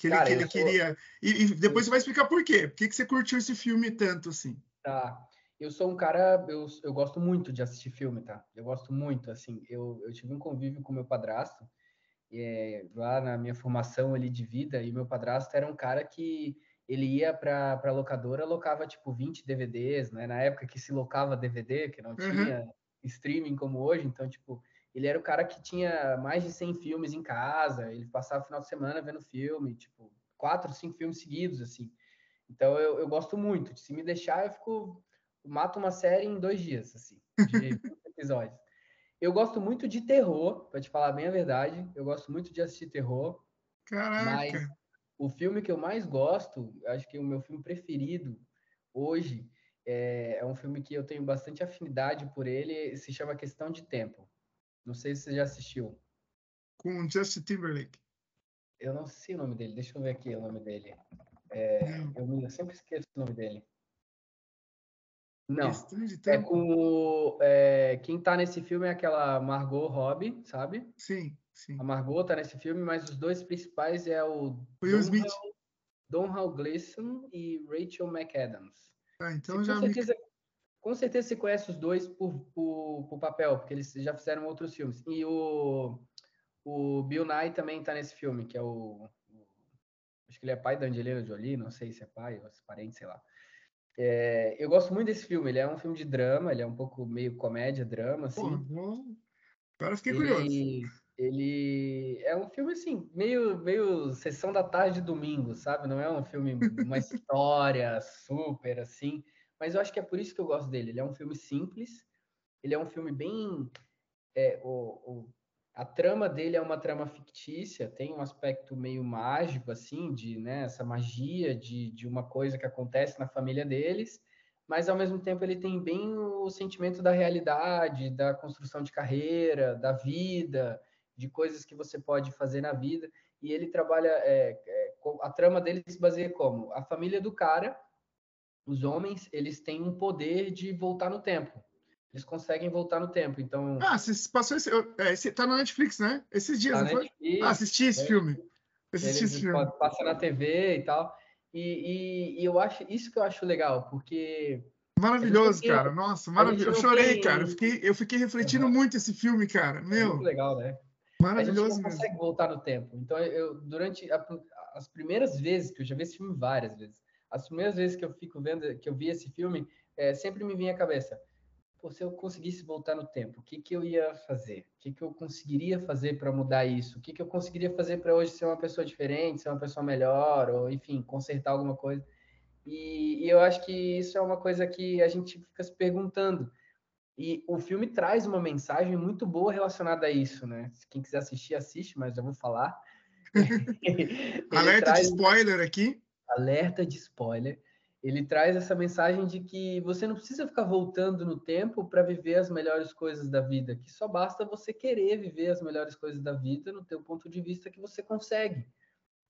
Que ele, cara, que ele queria. E, e, depois você vai explicar por quê. Por que, que você curtiu esse filme tanto assim? Tá. Eu sou um cara, eu, eu gosto muito de assistir filme, tá? Eu gosto muito, assim. Eu, eu tive um convívio com meu padrasto, é, lá na minha formação ali de vida, e meu padrasto era um cara que ele ia para a locadora, locava tipo 20 DVDs, né? Na época que se locava DVD, que não uhum. tinha streaming como hoje, então, tipo, ele era o cara que tinha mais de 100 filmes em casa, ele passava o final de semana vendo filme, tipo, quatro, cinco filmes seguidos, assim. Então, eu, eu gosto muito. Se me deixar, eu fico mato uma série em dois dias, assim, de episódios. Eu gosto muito de terror, para te falar bem a verdade. Eu gosto muito de assistir terror. Caraca! Mas o filme que eu mais gosto, acho que o meu filme preferido hoje, é, é, um filme que eu tenho bastante afinidade por ele, se chama Questão de Tempo. Não sei se você já assistiu. Com Justin Timberlake. Eu não sei o nome dele, deixa eu ver aqui o nome dele. É, eu, eu sempre esqueço o nome dele. Não. É com. É, quem tá nesse filme é aquela Margot Robbie, sabe? Sim, sim. A Margot tá nesse filme, mas os dois principais é o. Will Smith. Don Hal Gleason e Rachel McAdams. Ah, então já com certeza, me... com certeza você conhece os dois por, por, por, papel, porque eles já fizeram outros filmes. E o, o Bill Nye também tá nesse filme, que é o, o acho que ele é pai da Angelina Jolie, não sei se é pai ou se é parente, sei lá. É, eu gosto muito desse filme. Ele é um filme de drama, ele é um pouco meio comédia, drama, assim. Pô, agora fiquei ele, curioso. Ele é um filme assim, meio, meio sessão da tarde de domingo, sabe? Não é um filme, uma história super assim. Mas eu acho que é por isso que eu gosto dele. Ele é um filme simples, ele é um filme bem. É, o, o a trama dele é uma trama fictícia, tem um aspecto meio mágico, assim, de né, essa magia de, de uma coisa que acontece na família deles, mas ao mesmo tempo ele tem bem o sentimento da realidade, da construção de carreira, da vida, de coisas que você pode fazer na vida. E ele trabalha, é, é, a trama dele se baseia como? A família do cara, os homens, eles têm um poder de voltar no tempo eles conseguem voltar no tempo. Então. Ah, você passou esse. É, esse tá na Netflix, né? Esses dias, tá não foi? ah, assisti esse é, filme. Assisti esse filme. Passa na TV e tal. E, e, e, eu acho isso que eu acho legal, porque. Maravilhoso, cara. Nossa, maravilhoso. Eu chorei, tem... cara. Eu fiquei, eu fiquei refletindo uhum. muito esse filme, cara. Meu. É muito legal, né? Maravilhoso. A gente não consegue mesmo. voltar no tempo. Então, eu, durante a, as primeiras vezes, que eu já vi esse filme várias vezes, as primeiras vezes que eu fico vendo, que eu vi esse filme, é, sempre me vinha à cabeça, Pô, se eu conseguisse voltar no tempo, o que, que eu ia fazer? O que, que eu conseguiria fazer para mudar isso? O que, que eu conseguiria fazer para hoje ser uma pessoa diferente, ser uma pessoa melhor, ou enfim, consertar alguma coisa? E, e eu acho que isso é uma coisa que a gente fica se perguntando. E o filme traz uma mensagem muito boa relacionada a isso, né? Quem quiser assistir, assiste, mas eu vou falar. Alerta traz... de spoiler aqui. Alerta de spoiler ele traz essa mensagem de que você não precisa ficar voltando no tempo para viver as melhores coisas da vida, que só basta você querer viver as melhores coisas da vida no teu ponto de vista que você consegue,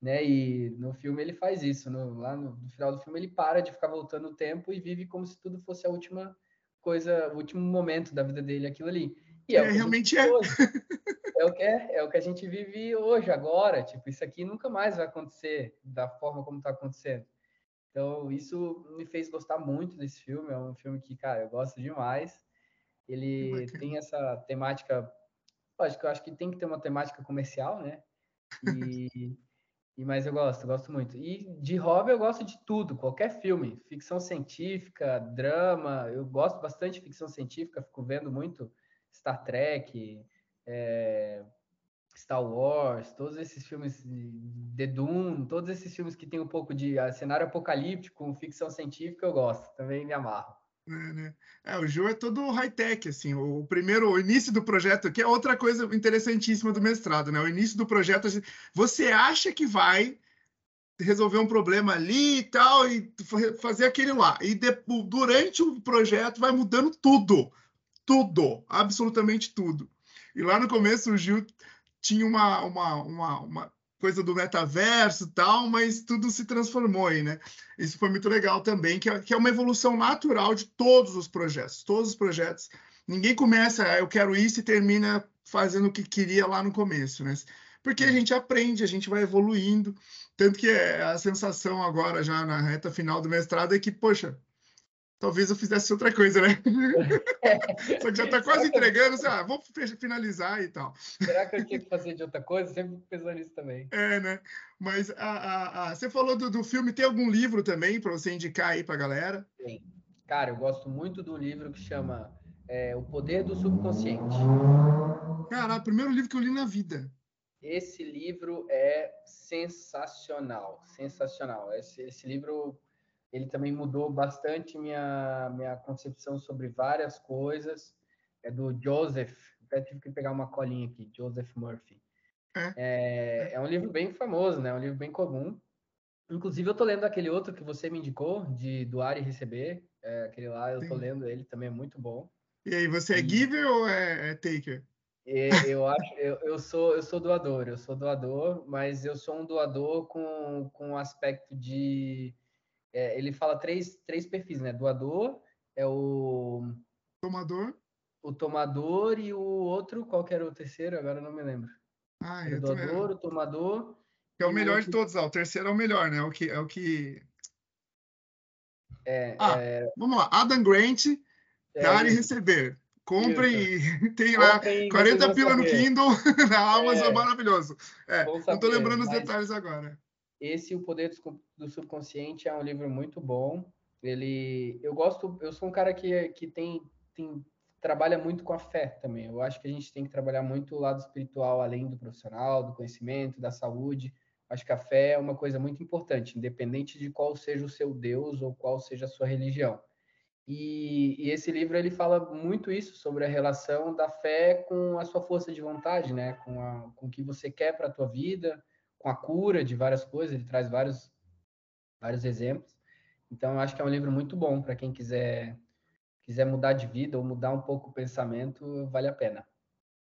né? E no filme ele faz isso, no, lá no, no, final do filme ele para de ficar voltando no tempo e vive como se tudo fosse a última coisa, o último momento da vida dele, aquilo ali. E é, é realmente é. É o que é, é o que a gente vive hoje, agora. Tipo, isso aqui nunca mais vai acontecer da forma como está acontecendo. Então, isso me fez gostar muito desse filme. É um filme que, cara, eu gosto demais. Ele tem essa temática. Que eu acho que tem que ter uma temática comercial, né? E, e mas eu gosto, gosto muito. E de hobby eu gosto de tudo, qualquer filme, ficção científica, drama. Eu gosto bastante de ficção científica, fico vendo muito Star Trek, é, Star Wars, todos esses filmes de Dune, todos esses filmes que tem um pouco de uh, cenário apocalíptico, ficção científica, eu gosto, também me amarro. É, né? é o Joe é todo high-tech, assim, o primeiro, o início do projeto, que é outra coisa interessantíssima do mestrado, né? O início do projeto, você acha que vai resolver um problema ali e tal, e fazer aquele lá. E de, durante o projeto vai mudando tudo, tudo, absolutamente tudo. E lá no começo o Gil tinha uma, uma, uma, uma coisa do metaverso e tal, mas tudo se transformou aí, né? Isso foi muito legal também, que é, que é uma evolução natural de todos os projetos, todos os projetos. Ninguém começa, ah, eu quero isso e termina fazendo o que queria lá no começo, né? Porque a gente aprende, a gente vai evoluindo. Tanto que é, a sensação agora, já na reta final do mestrado, é que, poxa, talvez eu fizesse outra coisa, né? Só que já está quase entregando, assim, ah, vou finalizar e tal. Será que eu tinha que fazer de outra coisa? Sempre pensando nisso também. É, né? Mas a, a, a... você falou do, do filme, tem algum livro também para você indicar aí para a galera? Tem. Cara, eu gosto muito do livro que chama é, O Poder do Subconsciente. Cara, o primeiro livro que eu li na vida. Esse livro é sensacional, sensacional. Esse, esse livro ele também mudou bastante minha, minha concepção sobre várias coisas. É do Joseph, até tive que pegar uma colinha aqui, Joseph Murphy. É, é, é um livro bem famoso, né? É um livro bem comum. Inclusive, eu tô lendo aquele outro que você me indicou, de doar e receber. É, aquele lá, eu Sim. tô lendo ele, também é muito bom. E aí, você é giver ou é, é taker? É, eu acho, eu, eu, sou, eu sou doador, eu sou doador, mas eu sou um doador com, com um aspecto de é, ele fala três, três perfis, né? Doador, é o... Tomador. O tomador e o outro, qual que era o terceiro? Agora não me lembro. Ah, o doador, o tomador... Que é o melhor de todos, ó. o terceiro é o melhor, né? É o que... É o que... É, ah, é... vamos lá. Adam Grant, é, dar e receber. Comprem, tem lá Comprem, 40 pila no Kindle, na Amazon, é, maravilhoso. É, não estou lembrando os detalhes agora. Esse O Poder do Subconsciente é um livro muito bom. Ele, eu gosto, eu sou um cara que, que tem, tem trabalha muito com a fé também. Eu acho que a gente tem que trabalhar muito o lado espiritual, além do profissional, do conhecimento, da saúde. Acho que a fé é uma coisa muito importante, independente de qual seja o seu Deus ou qual seja a sua religião. E, e, esse livro ele fala muito isso sobre a relação da fé com a sua força de vontade, né? Com, a, com o que você quer para a tua vida, com a cura de várias coisas, ele traz vários, vários exemplos. Então, eu acho que é um livro muito bom para quem quiser, quiser mudar de vida ou mudar um pouco o pensamento, vale a pena.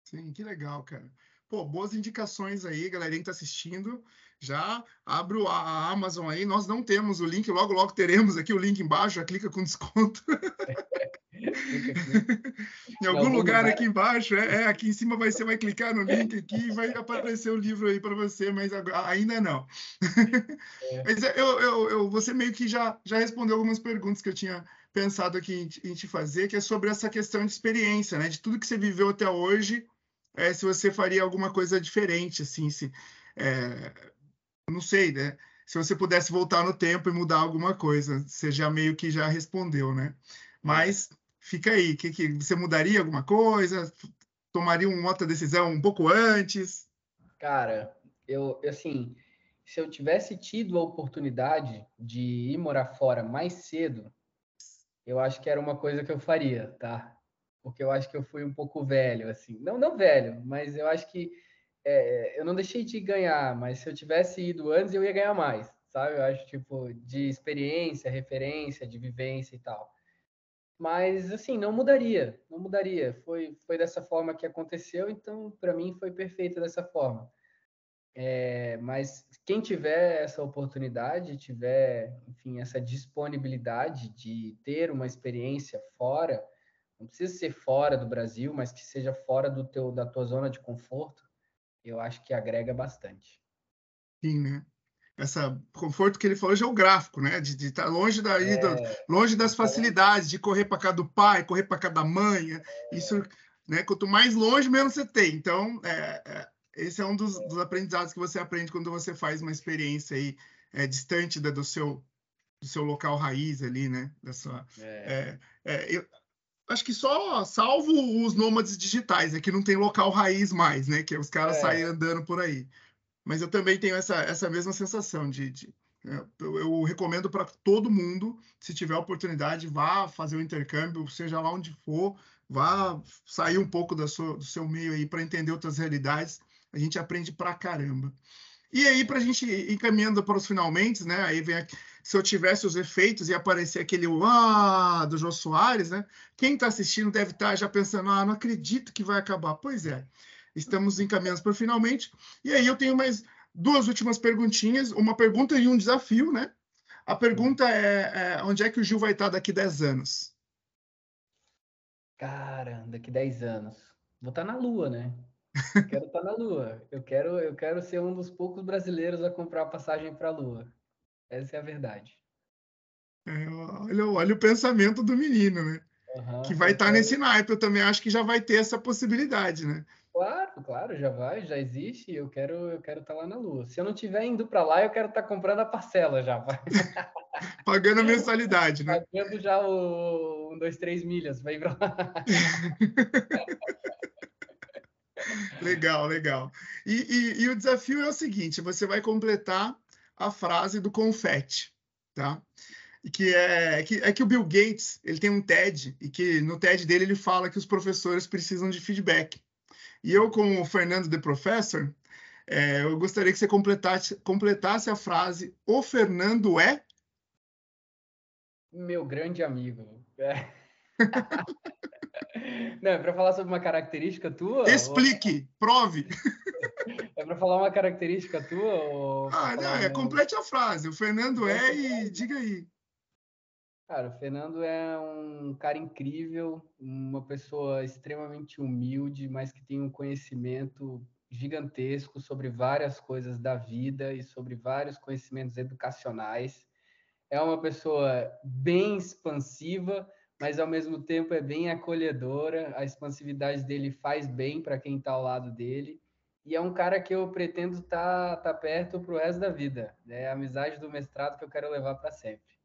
Sim, que legal, cara. Pô, boas indicações aí, galerinha que está assistindo. Já abro a Amazon aí. Nós não temos o link, logo, logo teremos aqui o link embaixo. Já clica com desconto. em algum, algum lugar, lugar, aqui embaixo, é, é, aqui em cima vai, você vai clicar no link aqui e vai aparecer o livro aí para você, mas ainda não. É. mas é, eu, eu, eu, você meio que já, já respondeu algumas perguntas que eu tinha pensado aqui em, em te fazer, que é sobre essa questão de experiência, né? De tudo que você viveu até hoje, é, se você faria alguma coisa diferente, assim, se, é, não sei, né? Se você pudesse voltar no tempo e mudar alguma coisa, você já meio que já respondeu, né? Mas fica aí, que, que você mudaria alguma coisa? Tomaria uma outra decisão um pouco antes? Cara, eu assim, se eu tivesse tido a oportunidade de ir morar fora mais cedo, eu acho que era uma coisa que eu faria, tá? Porque eu acho que eu fui um pouco velho, assim. Não, não velho, mas eu acho que é, eu não deixei de ganhar, mas se eu tivesse ido antes, eu ia ganhar mais, sabe? Eu acho, tipo, de experiência, referência, de vivência e tal. Mas, assim, não mudaria, não mudaria. Foi, foi dessa forma que aconteceu, então, para mim, foi perfeito dessa forma. É, mas quem tiver essa oportunidade, tiver, enfim, essa disponibilidade de ter uma experiência fora, não precisa ser fora do Brasil, mas que seja fora do teu, da tua zona de conforto, eu acho que agrega bastante. Sim, né? Essa conforto que ele falou geográfico, né? De, estar longe da, é, longe das facilidades, de correr para casa do pai, correr para casa da mãe. É, isso, né? Quanto mais longe, menos você tem. Então, é, é esse é um dos, dos, aprendizados que você aprende quando você faz uma experiência aí é, distante da, do seu do seu local raiz ali, né? Da sua, é. É, é eu acho que só salvo os nômades digitais, é que não tem local raiz mais, né? Que os caras é. saem andando por aí. Mas eu também tenho essa, essa mesma sensação de, de é, eu, eu, recomendo para todo mundo, se tiver oportunidade, vá fazer o intercâmbio, seja lá onde for, vá sair um pouco da sua, do seu meio aí para entender outras realidades a gente aprende pra caramba. E aí, para a gente ir encaminhando para os finalmente, né? Aí vem aqui, se eu tivesse os efeitos e aparecer aquele ah do Jô Soares, né? Quem está assistindo deve estar tá já pensando, ah, não acredito que vai acabar. Pois é, estamos encaminhando para finalmente. E aí eu tenho mais duas últimas perguntinhas, uma pergunta e um desafio, né? A pergunta é, é onde é que o Gil vai estar tá daqui 10 anos? Cara, daqui 10 anos. Vou estar tá na Lua, né? quero estar tá na Lua. Eu quero, eu quero ser um dos poucos brasileiros a comprar passagem para a Lua. Essa é a verdade. É, olha, olha o pensamento do menino, né? Uhum, que vai estar tá nesse naipe. Eu também acho que já vai ter essa possibilidade, né? Claro, claro, já vai, já existe. Eu quero, eu quero estar tá lá na Lua. Se eu não tiver indo para lá, eu quero estar tá comprando a parcela já. Pagando a mensalidade, né? Pagando já o um, dois, três milhas ir para lá. legal, legal. E, e, e, o desafio é o seguinte: você vai completar a frase do confete, tá? E que é que, é que o Bill Gates ele tem um TED e que no TED dele ele fala que os professores precisam de feedback. E eu, como o Fernando de Professor, é, eu gostaria que você completasse, completasse a frase: O Fernando é meu grande amigo. É. Não, é para falar sobre uma característica tua? Explique, ou... prove. É para falar uma característica tua? Ou ah, não, é, complete a frase. O Fernando é e diga aí. Cara, o Fernando é um cara incrível, uma pessoa extremamente humilde, mas que tem um conhecimento gigantesco sobre várias coisas da vida e sobre vários conhecimentos educacionais. É uma pessoa bem expansiva, mas ao mesmo tempo é bem acolhedora. A expansividade dele faz bem para quem está ao lado dele. E é um cara que eu pretendo estar tá, tá perto para o resto da vida. É a amizade do mestrado que eu quero levar para sempre.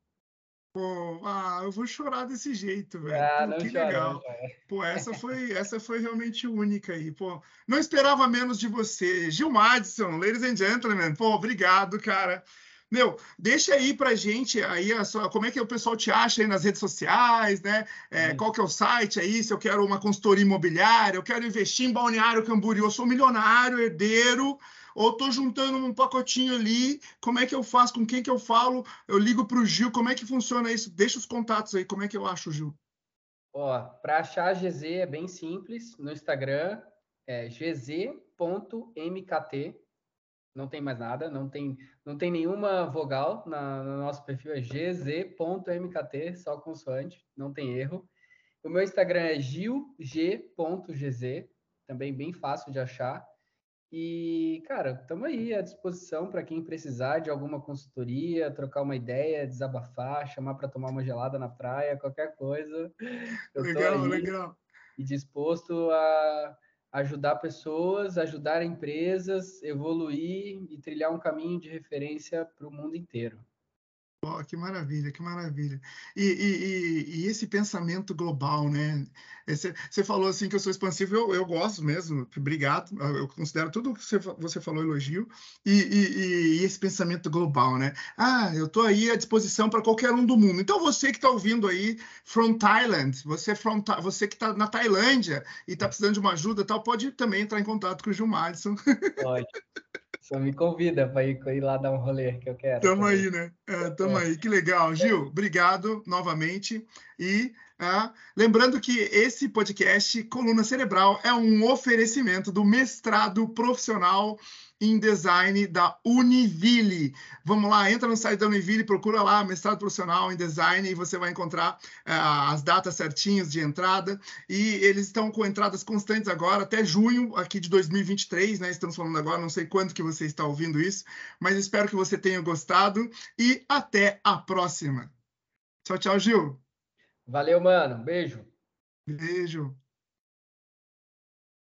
Pô, ah, eu vou chorar desse jeito, velho. Ah, Pô, que chora, legal. Pô, essa foi, essa foi realmente única aí. Pô, não esperava menos de você. Gil Madison, ladies and gentlemen. Pô, obrigado, cara. Meu, deixa aí pra gente aí a sua, como é que o pessoal te acha aí nas redes sociais, né? É, qual que é o site aí, se eu quero uma consultoria imobiliária, eu quero investir em Balneário Camboriú, eu sou milionário, herdeiro, ou estou juntando um pacotinho ali, como é que eu faço, com quem que eu falo, eu ligo para o Gil, como é que funciona isso? Deixa os contatos aí, como é que eu acho Gil? Ó, para achar a GZ é bem simples, no Instagram é gz.mkt, não tem mais nada, não tem, não tem nenhuma vogal na, no nosso perfil, é gz.mkt, só consoante, não tem erro. O meu Instagram é gilg.gz, também bem fácil de achar. E, cara, estamos aí à disposição para quem precisar de alguma consultoria, trocar uma ideia, desabafar, chamar para tomar uma gelada na praia, qualquer coisa. Eu legal, legal. E disposto a ajudar pessoas, ajudar empresas, evoluir e trilhar um caminho de referência para o mundo inteiro. Oh, que maravilha, que maravilha. E, e, e, esse pensamento global, né? Você falou assim que eu sou expansivo, eu, eu gosto mesmo, obrigado. Eu considero tudo que você, você falou elogio. E, e, esse pensamento global, né? Ah, eu estou aí à disposição para qualquer um do mundo. Então, você que está ouvindo aí, from Thailand, você, from, você que está na Tailândia e está precisando de uma ajuda, tal, pode também entrar em contato com o Gil Madison. Pode. Só me convida para ir, ir, lá dar um rolê que eu quero. Tamo também. aí, né? É, tamo é. aí. Que legal. Gil, obrigado novamente. E ah, lembrando que esse podcast, Coluna Cerebral, é um oferecimento do mestrado profissional em design da Univille. Vamos lá, entra no site da Univille, procura lá mestrado profissional em design e você vai encontrar uh, as datas certinhas de entrada. E eles estão com entradas constantes agora, até junho aqui de 2023, né? Estamos falando agora, não sei quando que você está ouvindo isso, mas espero que você tenha gostado e até a próxima. Tchau, tchau, Gil. Valeu, mano. Beijo. Beijo.